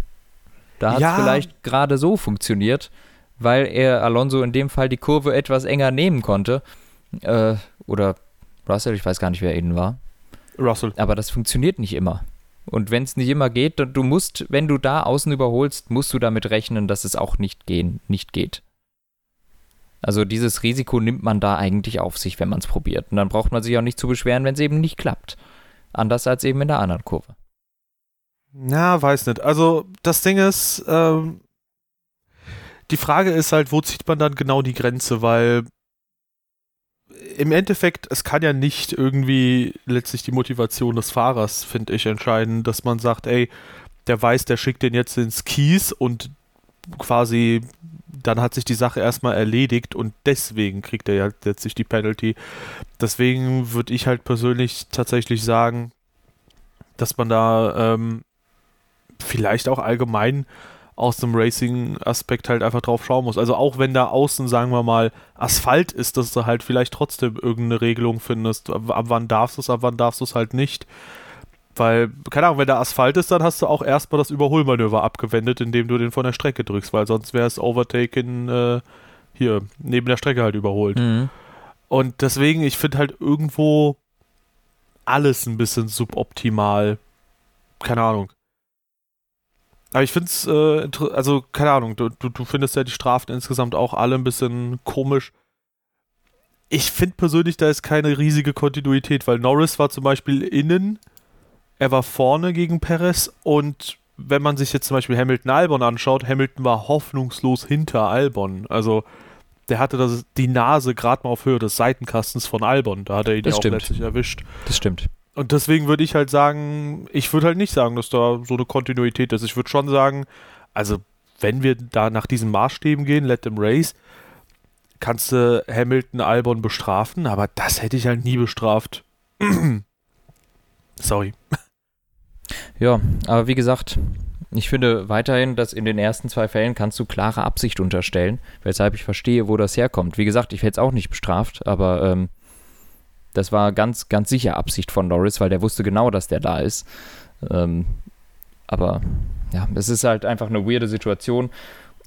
Da hat es ja. vielleicht gerade so funktioniert, weil er Alonso in dem Fall die Kurve etwas enger nehmen konnte. Äh, oder Russell, ich weiß gar nicht, wer eben war. Russell. Aber das funktioniert nicht immer. Und wenn es nicht immer geht, du musst, wenn du da außen überholst, musst du damit rechnen, dass es auch nicht gehen, nicht geht. Also dieses Risiko nimmt man da eigentlich auf sich, wenn man es probiert. Und dann braucht man sich auch nicht zu beschweren, wenn es eben nicht klappt. Anders als eben in der anderen Kurve. Na, weiß nicht. Also das Ding ist, ähm, die Frage ist halt, wo zieht man dann genau die Grenze, weil im Endeffekt, es kann ja nicht irgendwie letztlich die Motivation des Fahrers, finde ich, entscheiden, dass man sagt, ey, der weiß, der schickt den jetzt ins Kies und quasi dann hat sich die Sache erstmal erledigt und deswegen kriegt er ja letztlich die Penalty. Deswegen würde ich halt persönlich tatsächlich sagen, dass man da ähm, vielleicht auch allgemein aus dem Racing-Aspekt halt einfach drauf schauen muss. Also auch wenn da außen, sagen wir mal, Asphalt ist, dass du halt vielleicht trotzdem irgendeine Regelung findest. Ab, ab wann darfst du es, ab wann darfst du es halt nicht. Weil, keine Ahnung, wenn da Asphalt ist, dann hast du auch erstmal das Überholmanöver abgewendet, indem du den von der Strecke drückst, weil sonst wäre es Overtaken äh, hier neben der Strecke halt überholt. Mhm. Und deswegen, ich finde halt irgendwo alles ein bisschen suboptimal. Keine Ahnung. Aber ich finde es, äh, also keine Ahnung, du, du, du findest ja die Strafen insgesamt auch alle ein bisschen komisch. Ich finde persönlich, da ist keine riesige Kontinuität, weil Norris war zum Beispiel innen, er war vorne gegen Perez und wenn man sich jetzt zum Beispiel Hamilton Albon anschaut, Hamilton war hoffnungslos hinter Albon. Also der hatte das, die Nase gerade mal auf Höhe des Seitenkastens von Albon. Da hat er ihn das ja auch letztlich erwischt. Das stimmt. Und deswegen würde ich halt sagen, ich würde halt nicht sagen, dass da so eine Kontinuität ist. Ich würde schon sagen, also wenn wir da nach diesen Maßstäben gehen, let them race, kannst du Hamilton, Albon bestrafen, aber das hätte ich halt nie bestraft. Sorry. Ja, aber wie gesagt, ich finde weiterhin, dass in den ersten zwei Fällen kannst du klare Absicht unterstellen, weshalb ich verstehe, wo das herkommt. Wie gesagt, ich hätte es auch nicht bestraft, aber ähm, das war ganz, ganz sicher Absicht von Norris, weil der wusste genau, dass der da ist. Ähm, aber ja, es ist halt einfach eine weirde Situation.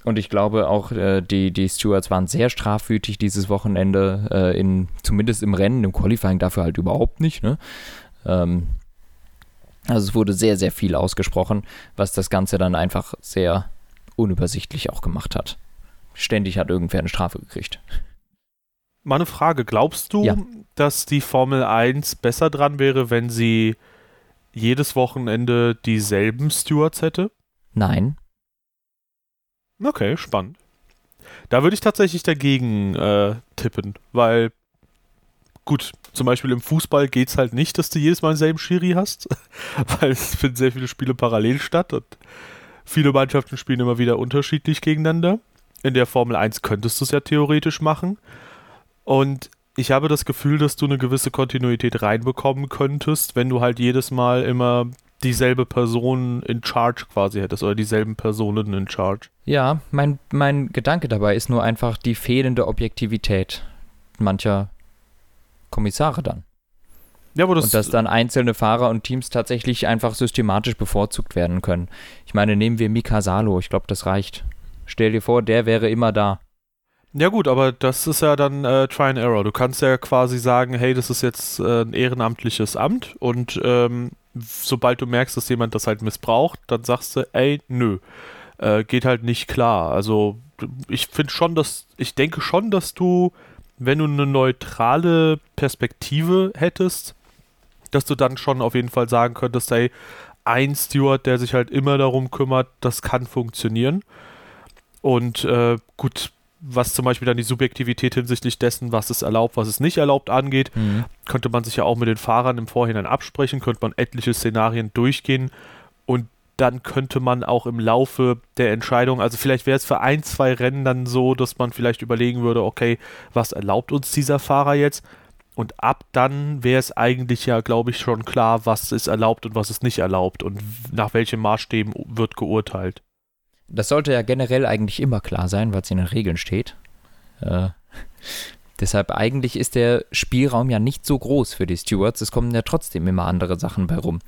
Und ich glaube auch, äh, die, die Stewards waren sehr strafwütig dieses Wochenende, äh, in, zumindest im Rennen, im Qualifying dafür halt überhaupt nicht. Ne? Ähm, also es wurde sehr, sehr viel ausgesprochen, was das Ganze dann einfach sehr unübersichtlich auch gemacht hat. Ständig hat irgendwer eine Strafe gekriegt. Meine Frage, glaubst du, ja. dass die Formel 1 besser dran wäre, wenn sie jedes Wochenende dieselben Stewards hätte? Nein. Okay, spannend. Da würde ich tatsächlich dagegen äh, tippen, weil gut, zum Beispiel im Fußball geht es halt nicht, dass du jedes Mal denselben Schiri hast, weil es finden sehr viele Spiele parallel statt und viele Mannschaften spielen immer wieder unterschiedlich gegeneinander. In der Formel 1 könntest du es ja theoretisch machen. Und ich habe das Gefühl, dass du eine gewisse Kontinuität reinbekommen könntest, wenn du halt jedes Mal immer dieselbe Person in Charge quasi hättest oder dieselben Personen in Charge. Ja, mein, mein Gedanke dabei ist nur einfach die fehlende Objektivität mancher Kommissare dann. Ja, aber das und dass dann einzelne Fahrer und Teams tatsächlich einfach systematisch bevorzugt werden können. Ich meine, nehmen wir Mika Salo, ich glaube, das reicht. Stell dir vor, der wäre immer da. Ja gut, aber das ist ja dann äh, Try and Error. Du kannst ja quasi sagen, hey, das ist jetzt äh, ein ehrenamtliches Amt und ähm, sobald du merkst, dass jemand das halt missbraucht, dann sagst du, ey, nö, äh, geht halt nicht klar. Also ich finde schon, dass, ich denke schon, dass du, wenn du eine neutrale Perspektive hättest, dass du dann schon auf jeden Fall sagen könntest, ey, ein Steward, der sich halt immer darum kümmert, das kann funktionieren. Und äh, gut, was zum Beispiel dann die Subjektivität hinsichtlich dessen, was es erlaubt, was es nicht erlaubt angeht, mhm. könnte man sich ja auch mit den Fahrern im Vorhinein absprechen, könnte man etliche Szenarien durchgehen und dann könnte man auch im Laufe der Entscheidung, also vielleicht wäre es für ein, zwei Rennen dann so, dass man vielleicht überlegen würde, okay, was erlaubt uns dieser Fahrer jetzt? Und ab dann wäre es eigentlich ja, glaube ich, schon klar, was ist erlaubt und was ist nicht erlaubt und nach welchen Maßstäben wird geurteilt. Das sollte ja generell eigentlich immer klar sein, weil es in den Regeln steht. Äh, deshalb eigentlich ist der Spielraum ja nicht so groß für die Stewards. Es kommen ja trotzdem immer andere Sachen bei rum.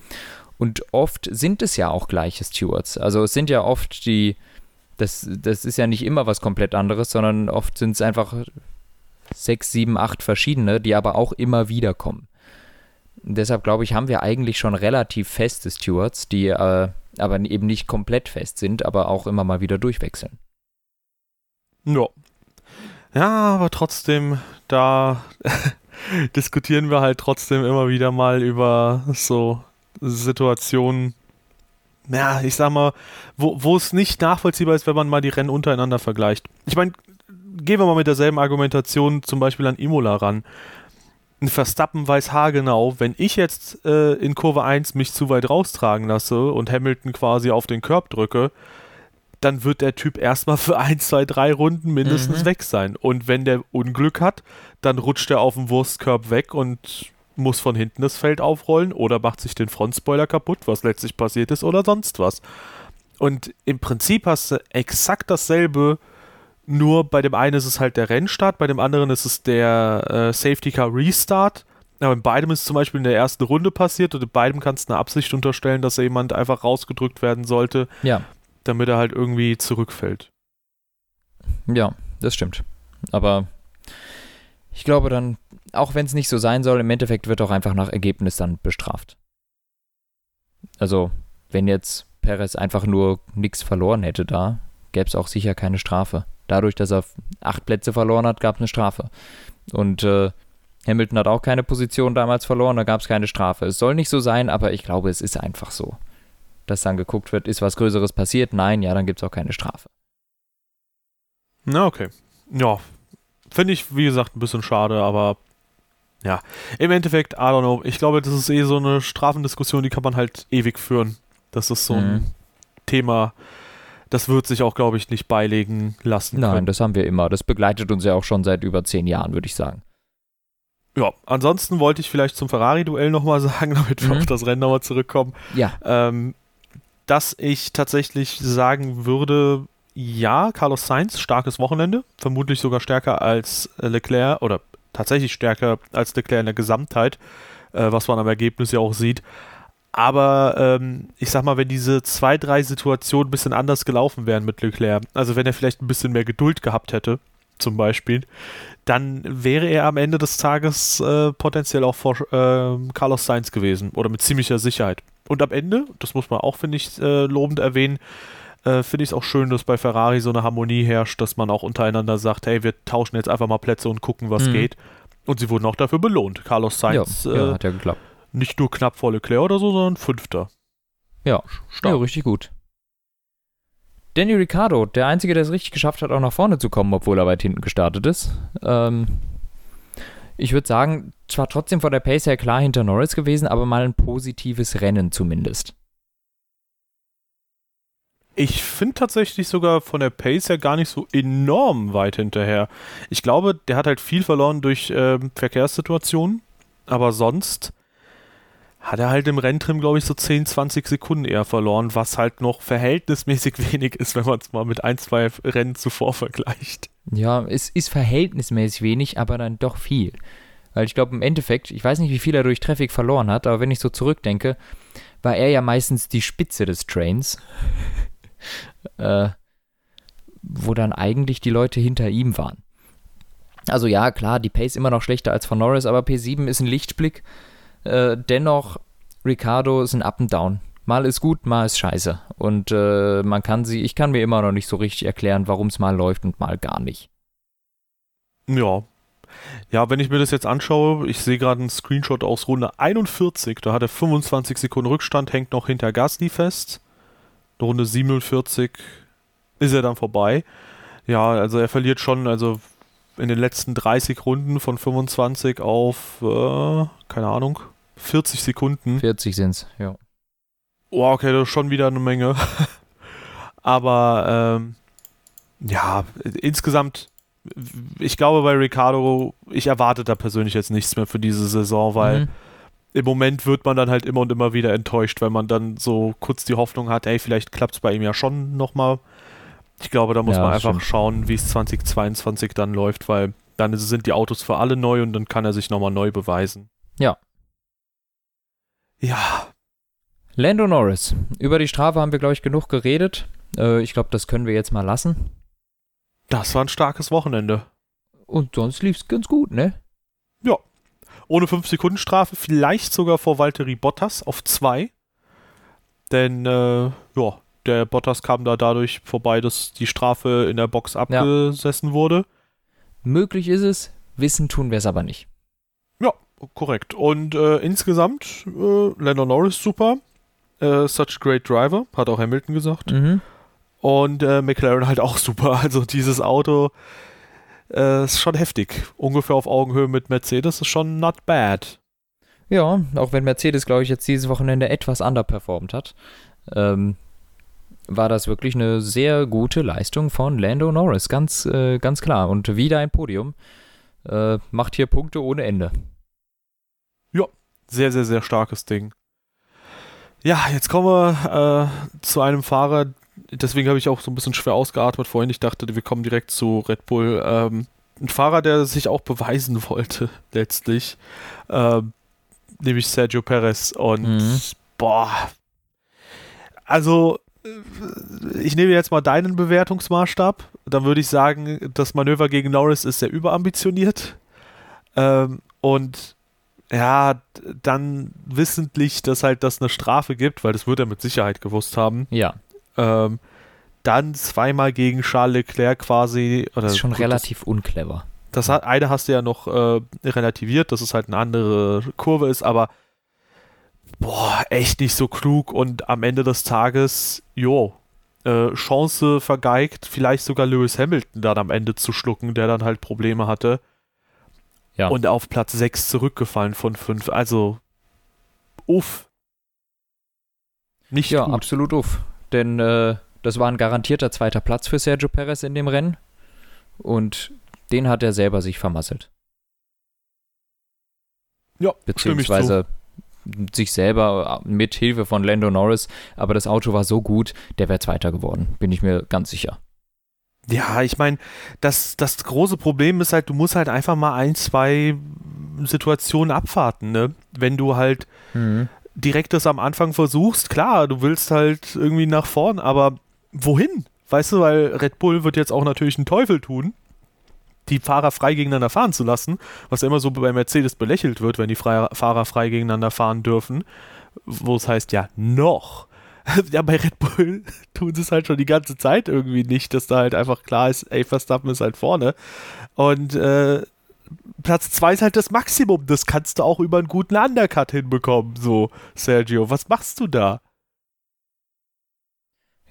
Und oft sind es ja auch gleiche Stewards. Also es sind ja oft die, das, das ist ja nicht immer was komplett anderes, sondern oft sind es einfach sechs, sieben, acht verschiedene, die aber auch immer wieder kommen. Deshalb glaube ich, haben wir eigentlich schon relativ feste Stewards, die äh, aber eben nicht komplett fest sind, aber auch immer mal wieder durchwechseln. Ja. Ja, aber trotzdem, da diskutieren wir halt trotzdem immer wieder mal über so Situationen, ja, ich sag mal, wo, wo es nicht nachvollziehbar ist, wenn man mal die Rennen untereinander vergleicht. Ich meine, gehen wir mal mit derselben Argumentation zum Beispiel an Imola ran ein Verstappen weiß haargenau, wenn ich jetzt äh, in Kurve 1 mich zu weit raustragen lasse und Hamilton quasi auf den Körb drücke, dann wird der Typ erstmal für 1, 2, 3 Runden mindestens mhm. weg sein. Und wenn der Unglück hat, dann rutscht er auf dem Wurstkörb weg und muss von hinten das Feld aufrollen oder macht sich den Frontspoiler kaputt, was letztlich passiert ist, oder sonst was. Und im Prinzip hast du exakt dasselbe nur bei dem einen ist es halt der Rennstart, bei dem anderen ist es der äh, Safety Car Restart. Aber in beidem ist es zum Beispiel in der ersten Runde passiert und in beidem kannst du eine Absicht unterstellen, dass jemand einfach rausgedrückt werden sollte, ja. damit er halt irgendwie zurückfällt. Ja, das stimmt. Aber ich glaube dann, auch wenn es nicht so sein soll, im Endeffekt wird auch einfach nach Ergebnis dann bestraft. Also, wenn jetzt Perez einfach nur nichts verloren hätte da, gäbe es auch sicher keine Strafe. Dadurch, dass er acht Plätze verloren hat, gab es eine Strafe. Und äh, Hamilton hat auch keine Position damals verloren, da gab es keine Strafe. Es soll nicht so sein, aber ich glaube, es ist einfach so. Dass dann geguckt wird, ist was Größeres passiert? Nein, ja, dann gibt es auch keine Strafe. Na, okay. Ja, finde ich, wie gesagt, ein bisschen schade, aber ja, im Endeffekt, I don't know. Ich glaube, das ist eh so eine Strafendiskussion, die kann man halt ewig führen. Das ist so ein mhm. Thema, das wird sich auch, glaube ich, nicht beilegen lassen. Nein, können. das haben wir immer. Das begleitet uns ja auch schon seit über zehn Jahren, würde ich sagen. Ja, ansonsten wollte ich vielleicht zum Ferrari-Duell nochmal sagen, damit wir mhm. auf das Rennen nochmal zurückkommen. Ja. Ähm, dass ich tatsächlich sagen würde, ja, Carlos Sainz, starkes Wochenende, vermutlich sogar stärker als Leclerc oder tatsächlich stärker als Leclerc in der Gesamtheit, äh, was man am Ergebnis ja auch sieht. Aber ähm, ich sag mal, wenn diese zwei, drei Situationen ein bisschen anders gelaufen wären mit Leclerc, also wenn er vielleicht ein bisschen mehr Geduld gehabt hätte, zum Beispiel, dann wäre er am Ende des Tages äh, potenziell auch vor äh, Carlos Sainz gewesen oder mit ziemlicher Sicherheit. Und am Ende, das muss man auch, finde ich, äh, lobend erwähnen, äh, finde ich es auch schön, dass bei Ferrari so eine Harmonie herrscht, dass man auch untereinander sagt, hey, wir tauschen jetzt einfach mal Plätze und gucken, was mhm. geht. Und sie wurden auch dafür belohnt. Carlos Sainz ja, ja, äh, hat ja geklappt. Nicht nur knapp vor Leclerc oder so, sondern Fünfter. Ja, Stark. ja richtig gut. Danny Ricciardo, der Einzige, der es richtig geschafft hat, auch nach vorne zu kommen, obwohl er weit hinten gestartet ist. Ähm, ich würde sagen, zwar trotzdem vor der Pace her klar hinter Norris gewesen, aber mal ein positives Rennen zumindest. Ich finde tatsächlich sogar von der Pace her gar nicht so enorm weit hinterher. Ich glaube, der hat halt viel verloren durch äh, Verkehrssituationen, aber sonst hat er halt im Renntrim, glaube ich, so 10, 20 Sekunden eher verloren, was halt noch verhältnismäßig wenig ist, wenn man es mal mit ein, zwei Rennen zuvor vergleicht. Ja, es ist verhältnismäßig wenig, aber dann doch viel. Weil ich glaube, im Endeffekt, ich weiß nicht, wie viel er durch Traffic verloren hat, aber wenn ich so zurückdenke, war er ja meistens die Spitze des Trains. äh, wo dann eigentlich die Leute hinter ihm waren. Also ja, klar, die Pace immer noch schlechter als von Norris, aber P7 ist ein Lichtblick. Äh, dennoch, Ricardo ist ein Up and Down. Mal ist gut, mal ist scheiße. Und äh, man kann sie, ich kann mir immer noch nicht so richtig erklären, warum es mal läuft und mal gar nicht. Ja. Ja, wenn ich mir das jetzt anschaue, ich sehe gerade einen Screenshot aus Runde 41, da hat er 25 Sekunden Rückstand, hängt noch hinter Gasly fest. Runde 47 ist er dann vorbei. Ja, also er verliert schon, also in den letzten 30 Runden von 25 auf, äh, keine Ahnung, 40 Sekunden. 40 sind es, ja. Oh, okay, das ist schon wieder eine Menge. Aber ähm, ja, insgesamt, ich glaube bei Ricardo, ich erwarte da persönlich jetzt nichts mehr für diese Saison, weil mhm. im Moment wird man dann halt immer und immer wieder enttäuscht, weil man dann so kurz die Hoffnung hat, ey, vielleicht klappt es bei ihm ja schon nochmal ich glaube, da muss ja, man einfach stimmt. schauen, wie es 2022 dann läuft, weil dann sind die Autos für alle neu und dann kann er sich nochmal neu beweisen. Ja. Ja. Lando Norris. Über die Strafe haben wir, glaube ich, genug geredet. Äh, ich glaube, das können wir jetzt mal lassen. Das war ein starkes Wochenende. Und sonst lief es ganz gut, ne? Ja. Ohne 5-Sekunden-Strafe, vielleicht sogar vor Valtteri Bottas auf 2. Denn, äh, ja, der Bottas kam da dadurch vorbei, dass die Strafe in der Box abgesessen ja. wurde. Möglich ist es, wissen tun wir es aber nicht. Ja, korrekt. Und äh, insgesamt, äh, Lando Norris super. Äh, such a great driver, hat auch Hamilton gesagt. Mhm. Und äh, McLaren halt auch super. Also dieses Auto äh, ist schon heftig. Ungefähr auf Augenhöhe mit Mercedes ist schon not bad. Ja, auch wenn Mercedes, glaube ich, jetzt dieses Wochenende etwas underperformt hat. Ähm, war das wirklich eine sehr gute Leistung von Lando Norris, ganz, äh, ganz klar. Und wieder ein Podium. Äh, macht hier Punkte ohne Ende. Ja, sehr, sehr, sehr starkes Ding. Ja, jetzt kommen wir äh, zu einem Fahrer, deswegen habe ich auch so ein bisschen schwer ausgeatmet vorhin. Ich dachte, wir kommen direkt zu Red Bull. Ähm, ein Fahrer, der sich auch beweisen wollte, letztlich. Ähm, nämlich Sergio Perez. Und mhm. boah. Also, ich nehme jetzt mal deinen Bewertungsmaßstab. Dann würde ich sagen, das Manöver gegen Norris ist sehr überambitioniert. Ähm, und ja, dann wissentlich, dass halt das eine Strafe gibt, weil das wird er mit Sicherheit gewusst haben. Ja. Ähm, dann zweimal gegen Charles Leclerc quasi. Oder das ist schon gut, relativ das, unclever. Das eine hast du ja noch äh, relativiert, dass es halt eine andere Kurve ist, aber boah, echt nicht so klug und am Ende des Tages, jo, äh, Chance vergeigt, vielleicht sogar Lewis Hamilton dann am Ende zu schlucken, der dann halt Probleme hatte. Ja. Und auf Platz 6 zurückgefallen von 5. Also, uff. Nicht ja, gut. absolut uff. Denn äh, das war ein garantierter zweiter Platz für Sergio Perez in dem Rennen. Und den hat er selber sich vermasselt. Ja, beziehungsweise sich selber mit Hilfe von Lando Norris, aber das Auto war so gut, der wäre Zweiter geworden, bin ich mir ganz sicher. Ja, ich meine, das, das große Problem ist halt, du musst halt einfach mal ein, zwei Situationen abwarten, ne? Wenn du halt mhm. direkt das am Anfang versuchst, klar, du willst halt irgendwie nach vorn, aber wohin? Weißt du, weil Red Bull wird jetzt auch natürlich einen Teufel tun, die Fahrer frei gegeneinander fahren zu lassen, was ja immer so bei Mercedes belächelt wird, wenn die Fahrer frei gegeneinander fahren dürfen, wo es heißt, ja, noch. ja, bei Red Bull tun sie es halt schon die ganze Zeit irgendwie nicht, dass da halt einfach klar ist, ey, Verstappen ist halt vorne. Und äh, Platz 2 ist halt das Maximum. Das kannst du auch über einen guten Undercut hinbekommen, so, Sergio. Was machst du da?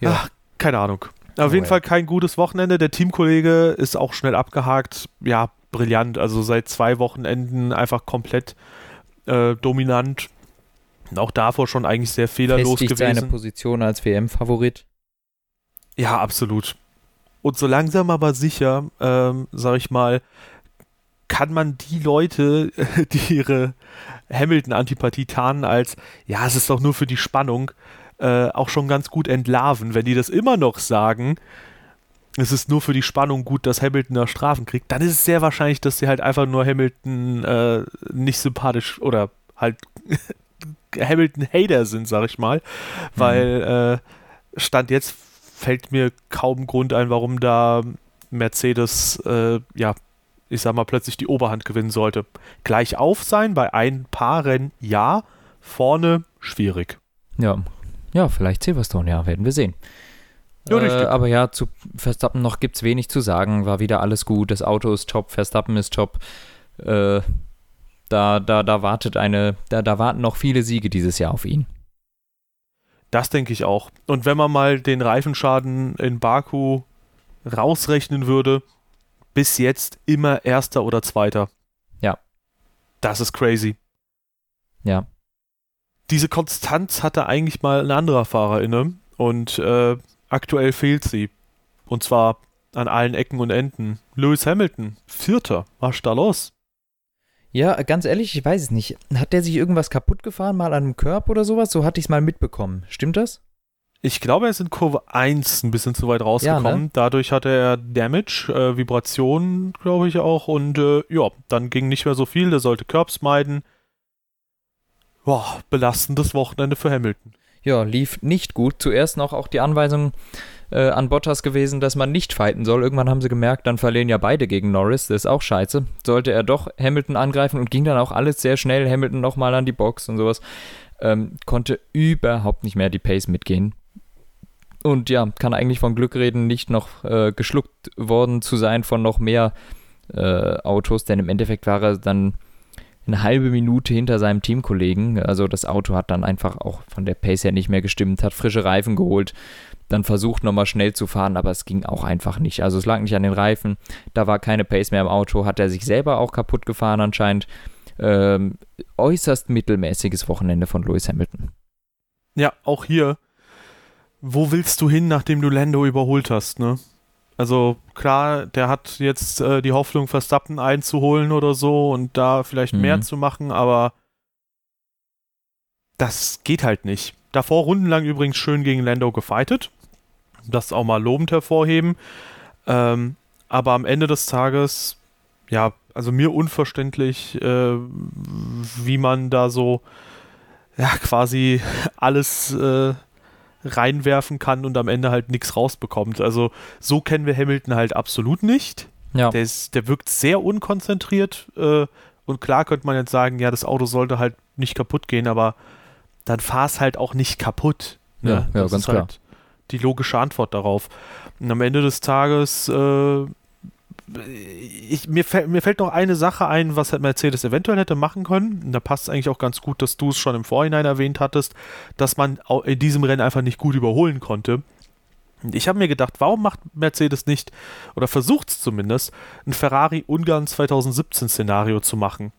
Ja. Ach, keine Ahnung. Auf oh, jeden ja. Fall kein gutes Wochenende. Der Teamkollege ist auch schnell abgehakt. Ja, brillant. Also seit zwei Wochenenden einfach komplett äh, dominant. Auch davor schon eigentlich sehr fehlerlos Festigt gewesen. seine Position als WM-Favorit. Ja, absolut. Und so langsam aber sicher, ähm, sag ich mal, kann man die Leute, die ihre Hamilton-Antipathie tarnen als, ja, es ist doch nur für die Spannung, äh, auch schon ganz gut entlarven. Wenn die das immer noch sagen, es ist nur für die Spannung gut, dass Hamilton da Strafen kriegt, dann ist es sehr wahrscheinlich, dass sie halt einfach nur Hamilton äh, nicht sympathisch oder halt Hamilton-Hater sind, sag ich mal. Mhm. Weil äh, Stand jetzt fällt mir kaum Grund ein, warum da Mercedes äh, ja ich sag mal, plötzlich die Oberhand gewinnen sollte. Gleich auf sein bei ein paar Rennen, ja, vorne schwierig. Ja, ja, vielleicht Silverstone, ja, werden wir sehen. Ja, äh, aber ja, zu Verstappen noch gibt es wenig zu sagen. War wieder alles gut. Das Auto ist top, Verstappen ist top. Äh, da, da, da wartet eine, da, da warten noch viele Siege dieses Jahr auf ihn. Das denke ich auch. Und wenn man mal den Reifenschaden in Baku rausrechnen würde, bis jetzt immer Erster oder Zweiter. Ja. Das ist crazy. Ja. Diese Konstanz hatte eigentlich mal ein anderer Fahrer inne und äh, aktuell fehlt sie. Und zwar an allen Ecken und Enden. Lewis Hamilton, Vierter. Was ist da los? Ja, ganz ehrlich, ich weiß es nicht. Hat der sich irgendwas kaputt gefahren, mal an einem Körb oder sowas? So hatte ich es mal mitbekommen. Stimmt das? Ich glaube, er ist in Kurve 1 ein bisschen zu weit rausgekommen. Ja, ne? Dadurch hatte er Damage, äh, Vibration, glaube ich auch. Und äh, ja, dann ging nicht mehr so viel. Der sollte Curbs meiden. Boah, belastendes Wochenende für Hamilton. Ja, lief nicht gut. Zuerst noch auch die Anweisung äh, an Bottas gewesen, dass man nicht fighten soll. Irgendwann haben sie gemerkt, dann verlieren ja beide gegen Norris. Das ist auch scheiße. Sollte er doch Hamilton angreifen und ging dann auch alles sehr schnell. Hamilton nochmal an die Box und sowas. Ähm, konnte überhaupt nicht mehr die Pace mitgehen. Und ja, kann eigentlich von Glück reden, nicht noch äh, geschluckt worden zu sein von noch mehr äh, Autos, denn im Endeffekt war er dann eine halbe Minute hinter seinem Teamkollegen. Also das Auto hat dann einfach auch von der Pace her nicht mehr gestimmt, hat frische Reifen geholt, dann versucht nochmal schnell zu fahren, aber es ging auch einfach nicht. Also es lag nicht an den Reifen, da war keine Pace mehr im Auto, hat er sich selber auch kaputt gefahren anscheinend. Ähm, äußerst mittelmäßiges Wochenende von Lewis Hamilton. Ja, auch hier wo willst du hin, nachdem du Lando überholt hast, ne? Also klar, der hat jetzt äh, die Hoffnung, Verstappen einzuholen oder so und da vielleicht mhm. mehr zu machen, aber das geht halt nicht. Davor rundenlang übrigens schön gegen Lando gefightet. Das auch mal lobend hervorheben. Ähm, aber am Ende des Tages, ja, also mir unverständlich, äh, wie man da so ja, quasi alles äh, reinwerfen kann und am Ende halt nichts rausbekommt. Also so kennen wir Hamilton halt absolut nicht. Ja. Der, ist, der wirkt sehr unkonzentriert äh, und klar könnte man jetzt sagen, ja, das Auto sollte halt nicht kaputt gehen, aber dann fahr es halt auch nicht kaputt. Ne? Ja, ja, das ganz ist klar. halt die logische Antwort darauf. Und am Ende des Tages äh, ich, mir, mir, fällt noch eine Sache ein, was halt Mercedes eventuell hätte machen können. Und da passt es eigentlich auch ganz gut, dass du es schon im Vorhinein erwähnt hattest, dass man in diesem Rennen einfach nicht gut überholen konnte. Ich habe mir gedacht, warum macht Mercedes nicht, oder versucht es zumindest, ein Ferrari-Ungarn 2017-Szenario zu machen?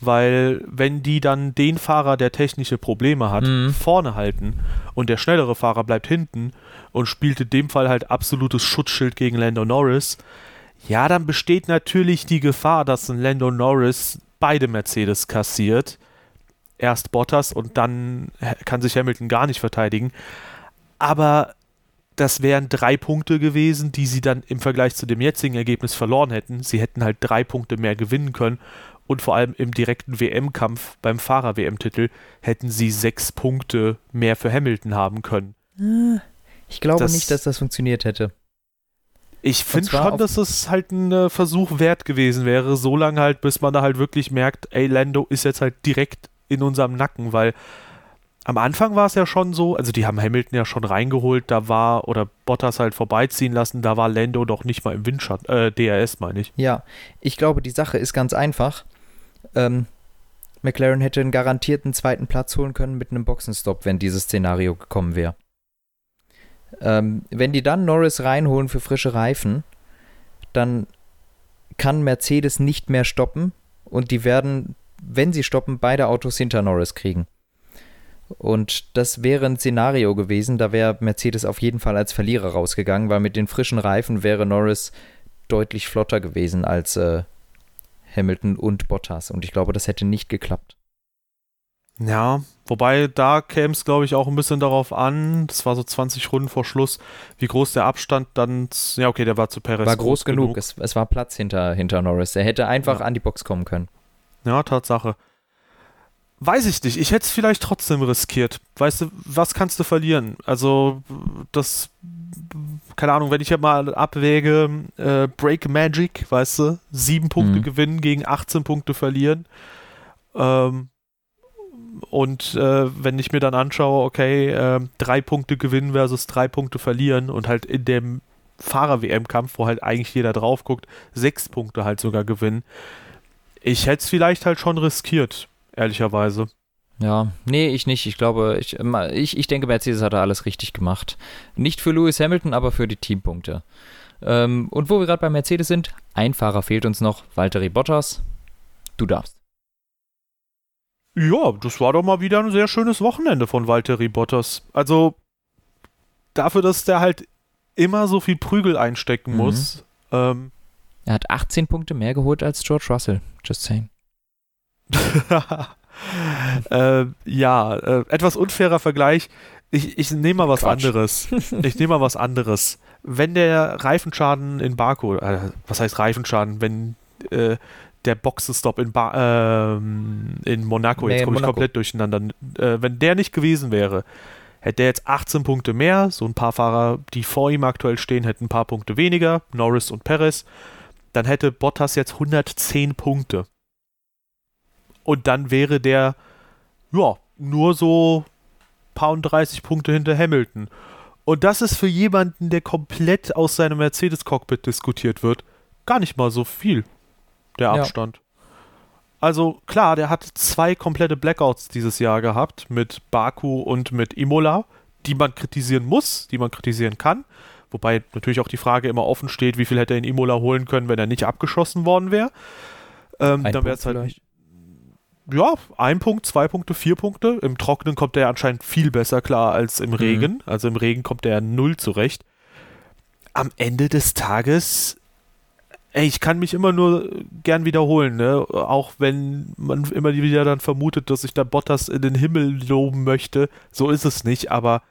Weil, wenn die dann den Fahrer, der technische Probleme hat, mhm. vorne halten und der schnellere Fahrer bleibt hinten und spielt in dem Fall halt absolutes Schutzschild gegen Lando Norris, ja, dann besteht natürlich die Gefahr, dass ein Lando Norris beide Mercedes kassiert. Erst Bottas und dann kann sich Hamilton gar nicht verteidigen. Aber das wären drei Punkte gewesen, die sie dann im Vergleich zu dem jetzigen Ergebnis verloren hätten. Sie hätten halt drei Punkte mehr gewinnen können und vor allem im direkten WM-Kampf beim Fahrer-WM-Titel hätten sie sechs Punkte mehr für Hamilton haben können. Ich glaube Das- nicht, dass das funktioniert hätte. Ich finde schon, dass es halt ein äh, Versuch wert gewesen wäre, so lange halt, bis man da halt wirklich merkt, ey, Lando ist jetzt halt direkt in unserem Nacken, weil am Anfang war es ja schon so, also die haben Hamilton ja schon reingeholt, da war, oder Bottas halt vorbeiziehen lassen, da war Lando doch nicht mal im Windschatten, äh, DRS meine ich. Ja, ich glaube, die Sache ist ganz einfach. Ähm, McLaren hätte einen garantierten zweiten Platz holen können mit einem Boxenstopp, wenn dieses Szenario gekommen wäre. Ähm, wenn die dann Norris reinholen für frische Reifen, dann kann Mercedes nicht mehr stoppen und die werden, wenn sie stoppen, beide Autos hinter Norris kriegen. Und das wäre ein Szenario gewesen, da wäre Mercedes auf jeden Fall als Verlierer rausgegangen, weil mit den frischen Reifen wäre Norris deutlich flotter gewesen als äh, Hamilton und Bottas. Und ich glaube, das hätte nicht geklappt. Ja, wobei da käme es, glaube ich, auch ein bisschen darauf an, das war so 20 Runden vor Schluss, wie groß der Abstand dann, ja okay, der war zu Perez war groß genug. Es, es war Platz hinter, hinter Norris. Er hätte einfach Ja. an die Box kommen können. Ja, Tatsache. Weiß ich nicht. Ich hätte es vielleicht trotzdem riskiert. Weißt du, was kannst du verlieren? Also, das, keine Ahnung, wenn ich ja mal abwäge, äh, Break Magic, weißt du, sieben Punkte Mhm. gewinnen gegen 18 Punkte verlieren. Ähm, und äh, wenn ich mir dann anschaue, okay, äh, drei Punkte gewinnen versus drei Punkte verlieren und halt in dem Fahrer-WM-Kampf, wo halt eigentlich jeder drauf guckt, sechs Punkte halt sogar gewinnen. Ich hätte es vielleicht halt schon riskiert, ehrlicherweise. Ja, nee, ich nicht. Ich glaube, ich, ich, ich denke, Mercedes hat da alles richtig gemacht. Nicht für Lewis Hamilton, aber für die Teampunkte. Ähm, und wo wir gerade bei Mercedes sind, ein Fahrer fehlt uns noch, Valtteri Bottas. Du darfst. Ja, das war doch mal wieder ein sehr schönes Wochenende von Valtteri Bottas. Also dafür, dass der halt immer so viel Prügel einstecken Mhm. muss. Ähm, Er hat 18 Punkte mehr geholt als George Russell. Just saying. äh, ja, äh, etwas unfairer Vergleich. Ich, ich nehme mal was Quatsch. anderes. Ich nehme mal was anderes. Wenn der Reifenschaden in Baku, äh, was heißt Reifenschaden, wenn äh, der Boxenstopp in, ba ähm, in Monaco, Nee, jetzt komme ich komplett durcheinander, äh, wenn der nicht gewesen wäre, hätte er jetzt 18 Punkte mehr, so ein paar Fahrer, die vor ihm aktuell stehen, hätten ein paar Punkte weniger, Norris und Perez, dann hätte Bottas jetzt 110 Punkte. Und dann wäre der, ja, nur so paar und 30 Punkte hinter Hamilton. Und das ist für jemanden, der komplett aus seinem Mercedes-Cockpit diskutiert wird, gar nicht mal so viel, der Ja. Abstand. Also klar, der hat zwei komplette Blackouts dieses Jahr gehabt, mit Baku und mit Imola, die man kritisieren muss, die man kritisieren kann. Wobei natürlich auch die Frage immer offen steht, wie viel hätte er in Imola holen können, wenn er nicht abgeschossen worden wäre. Ähm, dann wäre es halt vielleicht. ja, ein Punkt, zwei Punkte, vier Punkte. Im Trockenen kommt er anscheinend viel besser klar als im Regen. Also im Regen kommt er null zurecht. Am Ende des Tages, ey, ich kann mich immer nur gern wiederholen, ne? Auch wenn man immer wieder dann vermutet, dass ich da Bottas in den Himmel loben möchte. So ist es nicht, aber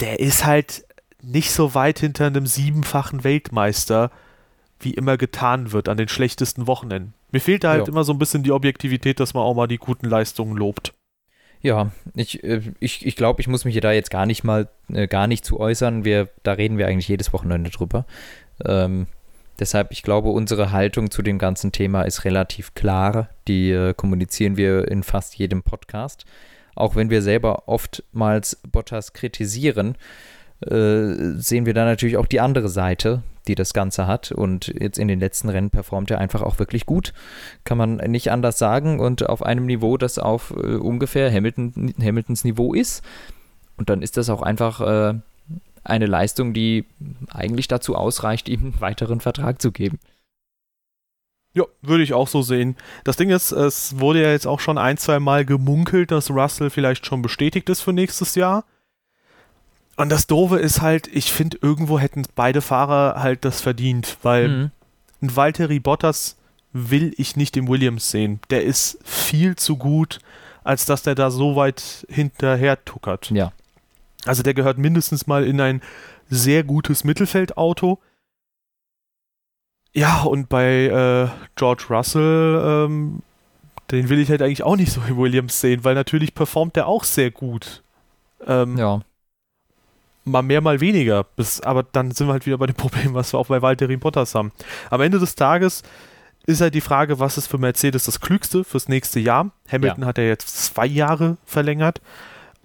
der ist halt nicht so weit hinter einem siebenfachen Weltmeister, wie immer getan wird an den schlechtesten Wochenenden. Mir fehlt da halt Ja. immer so ein bisschen die Objektivität, dass man auch mal die guten Leistungen lobt. Ja, ich, äh, ich, ich glaube, ich muss mich hier da jetzt gar nicht mal, äh, gar nicht zu äußern. Wir, da reden wir eigentlich jedes Wochenende drüber. Ähm, deshalb, ich glaube, unsere Haltung zu dem ganzen Thema ist relativ klar. Die äh, kommunizieren wir in fast jedem Podcast. Auch wenn wir selber oftmals Bottas kritisieren, äh, sehen wir da natürlich auch die andere Seite, die das Ganze hat. Und jetzt in den letzten Rennen performt er einfach auch wirklich gut. Kann man nicht anders sagen. Und auf einem Niveau, das auf äh, ungefähr Hamilton, Hamiltons Niveau ist. Und dann ist das auch einfach äh, eine Leistung, die eigentlich dazu ausreicht, ihm einen weiteren Vertrag zu geben. Ja, würde ich auch so sehen. Das Ding ist, es wurde ja jetzt auch schon ein, zwei Mal gemunkelt, dass Russell vielleicht schon bestätigt ist für nächstes Jahr. Und das Doofe ist halt, ich finde, irgendwo hätten beide Fahrer halt das verdient, weil Mhm. ein Valtteri Bottas will ich nicht im Williams sehen. Der ist viel zu gut, als dass der da so weit hinterher tuckert. Ja. Also der gehört mindestens mal in ein sehr gutes Mittelfeldauto. Ja, und bei äh, George Russell, ähm, den will ich halt eigentlich auch nicht so wie Williams sehen, weil natürlich performt der auch sehr gut. Ähm, Ja. Mal mehr, mal weniger. Bis, aber dann sind wir halt wieder bei dem Problem, was wir auch bei Valtteri Bottas haben. Am Ende des Tages ist halt die Frage, was ist für Mercedes das Klügste fürs nächste Jahr? Hamilton hat ja jetzt zwei Jahre verlängert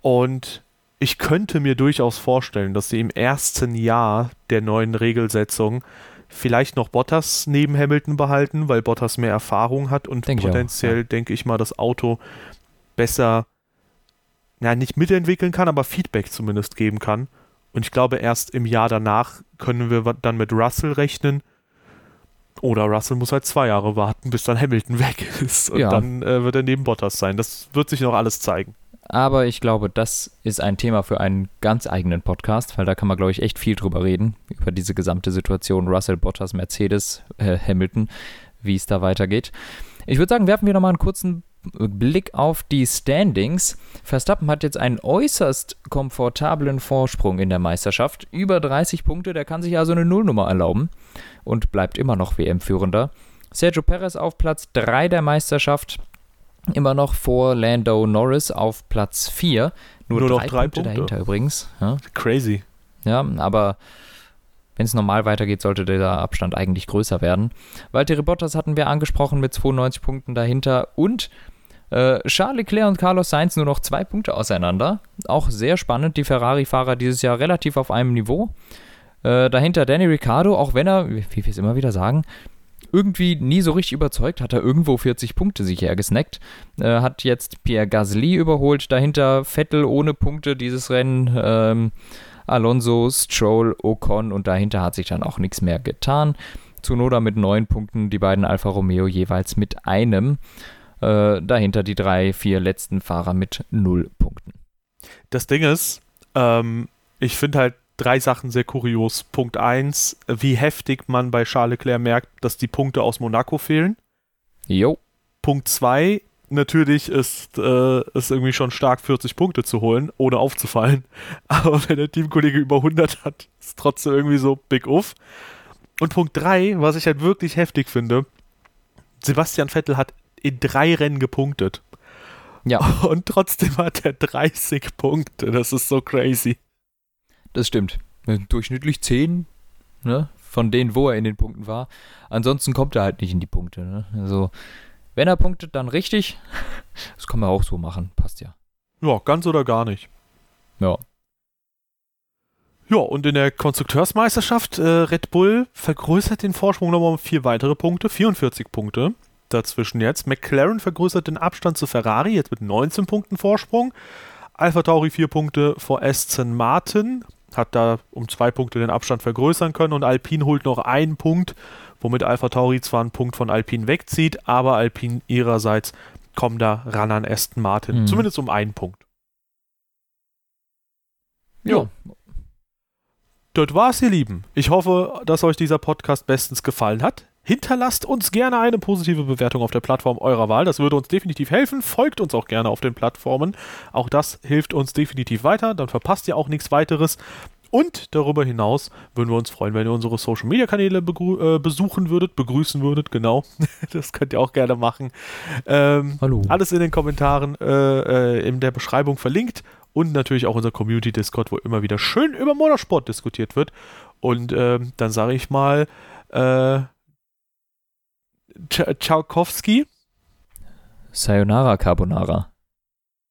und ich könnte mir durchaus vorstellen, dass sie im ersten Jahr der neuen Regelsetzung vielleicht noch Bottas neben Hamilton behalten, weil Bottas mehr Erfahrung hat und Denk potenziell, ja. denke ich mal, das Auto besser, ja, nicht mitentwickeln kann, aber Feedback zumindest geben kann. Und ich glaube, erst im Jahr danach können wir dann mit Russell rechnen. Oder Russell muss halt zwei Jahre warten, bis dann Hamilton weg ist. Und Ja. dann äh, wird er neben Bottas sein. Das wird sich noch alles zeigen. Aber ich glaube, das ist ein Thema für einen ganz eigenen Podcast, weil da kann man, glaube ich, echt viel drüber reden, über diese gesamte Situation Russell, Bottas, Mercedes, äh, Hamilton, wie es da weitergeht. Ich würde sagen, werfen wir nochmal einen kurzen Blick auf die Standings. Verstappen hat jetzt einen äußerst komfortablen Vorsprung in der Meisterschaft. Über 30 Punkte, der kann sich also eine Nullnummer erlauben und bleibt immer noch WM-Führender. Sergio Perez auf Platz 3 der Meisterschaft, immer noch vor Lando Norris auf Platz 4. Nur, Nur noch drei, drei Punkte, Punkte. dahinter übrigens. Ja, Crazy. ja aber wenn es normal weitergeht, sollte der Abstand eigentlich größer werden. Valtteri Bottas hatten wir angesprochen mit 92 Punkten dahinter und äh, Charles Leclerc und Carlos Sainz nur noch zwei Punkte auseinander. Auch sehr spannend, die Ferrari-Fahrer dieses Jahr relativ auf einem Niveau. Äh, dahinter Danny Ricciardo, auch wenn er, wie wir es immer wieder sagen, irgendwie nie so richtig überzeugt, hat er irgendwo 40 Punkte sich hergesnackt. Äh, hat jetzt Pierre Gasly überholt, dahinter Vettel ohne Punkte dieses Rennen, ähm, Alonso, Stroll, Ocon und dahinter hat sich dann auch nichts mehr getan. Tsunoda mit neun Punkten, die beiden Alfa Romeo jeweils mit einem. Äh, dahinter die drei, vier letzten Fahrer mit null Punkten. Das Ding ist, ähm, ich finde halt drei Sachen sehr kurios. Punkt eins, wie heftig man bei Charles Leclerc merkt, dass die Punkte aus Monaco fehlen. Jo, Punkt zwei, natürlich ist äh, es irgendwie schon stark, 40 Punkte zu holen, ohne aufzufallen. Aber wenn der Teamkollege über 100 hat, ist trotzdem irgendwie so big uff. Und Punkt drei, was ich halt wirklich heftig finde, Sebastian Vettel hat in drei Rennen gepunktet. ja, Und trotzdem hat er 30 Punkte. Das ist so crazy. Das stimmt. Äh, Durchschnittlich 10, ne? Von denen, wo er in den Punkten war. Ansonsten kommt er halt nicht in die Punkte. Ne? Also, wenn er punktet, dann richtig. Das kann man auch so machen. Passt ja. Ja, ganz oder gar nicht. Ja. Ja, und in der Konstrukteursmeisterschaft äh, Red Bull vergrößert den Vorsprung nochmal um vier weitere Punkte, 44 Punkte dazwischen jetzt. McLaren vergrößert den Abstand zu Ferrari, jetzt mit 19 Punkten Vorsprung. Alpha Tauri vier Punkte vor Aston Martin, hat da um zwei Punkte den Abstand vergrößern können und Alpine holt noch einen Punkt, womit Alpha Tauri zwar einen Punkt von Alpine wegzieht, aber Alpine ihrerseits kommen da ran an Aston Martin, Mhm. zumindest um einen Punkt. Ja. Das war's, ihr Lieben. Ich hoffe, dass euch dieser Podcast bestens gefallen hat. Hinterlasst uns gerne eine positive Bewertung auf der Plattform eurer Wahl. Das würde uns definitiv helfen. Folgt uns auch gerne auf den Plattformen. Auch das hilft uns definitiv weiter. Dann verpasst ihr auch nichts weiteres. Und darüber hinaus würden wir uns freuen, wenn ihr unsere Social Media Kanäle äh, besuchen würdet, begrüßen würdet. Genau. das könnt ihr auch gerne machen. Ähm, Hallo. alles in den Kommentaren äh, äh, in der Beschreibung verlinkt und natürlich auch unser Community Discord, wo immer wieder schön über Motorsport diskutiert wird. Und ähm, dann sage ich mal, Tsch- Tchaikovsky. Sayonara Carbonara.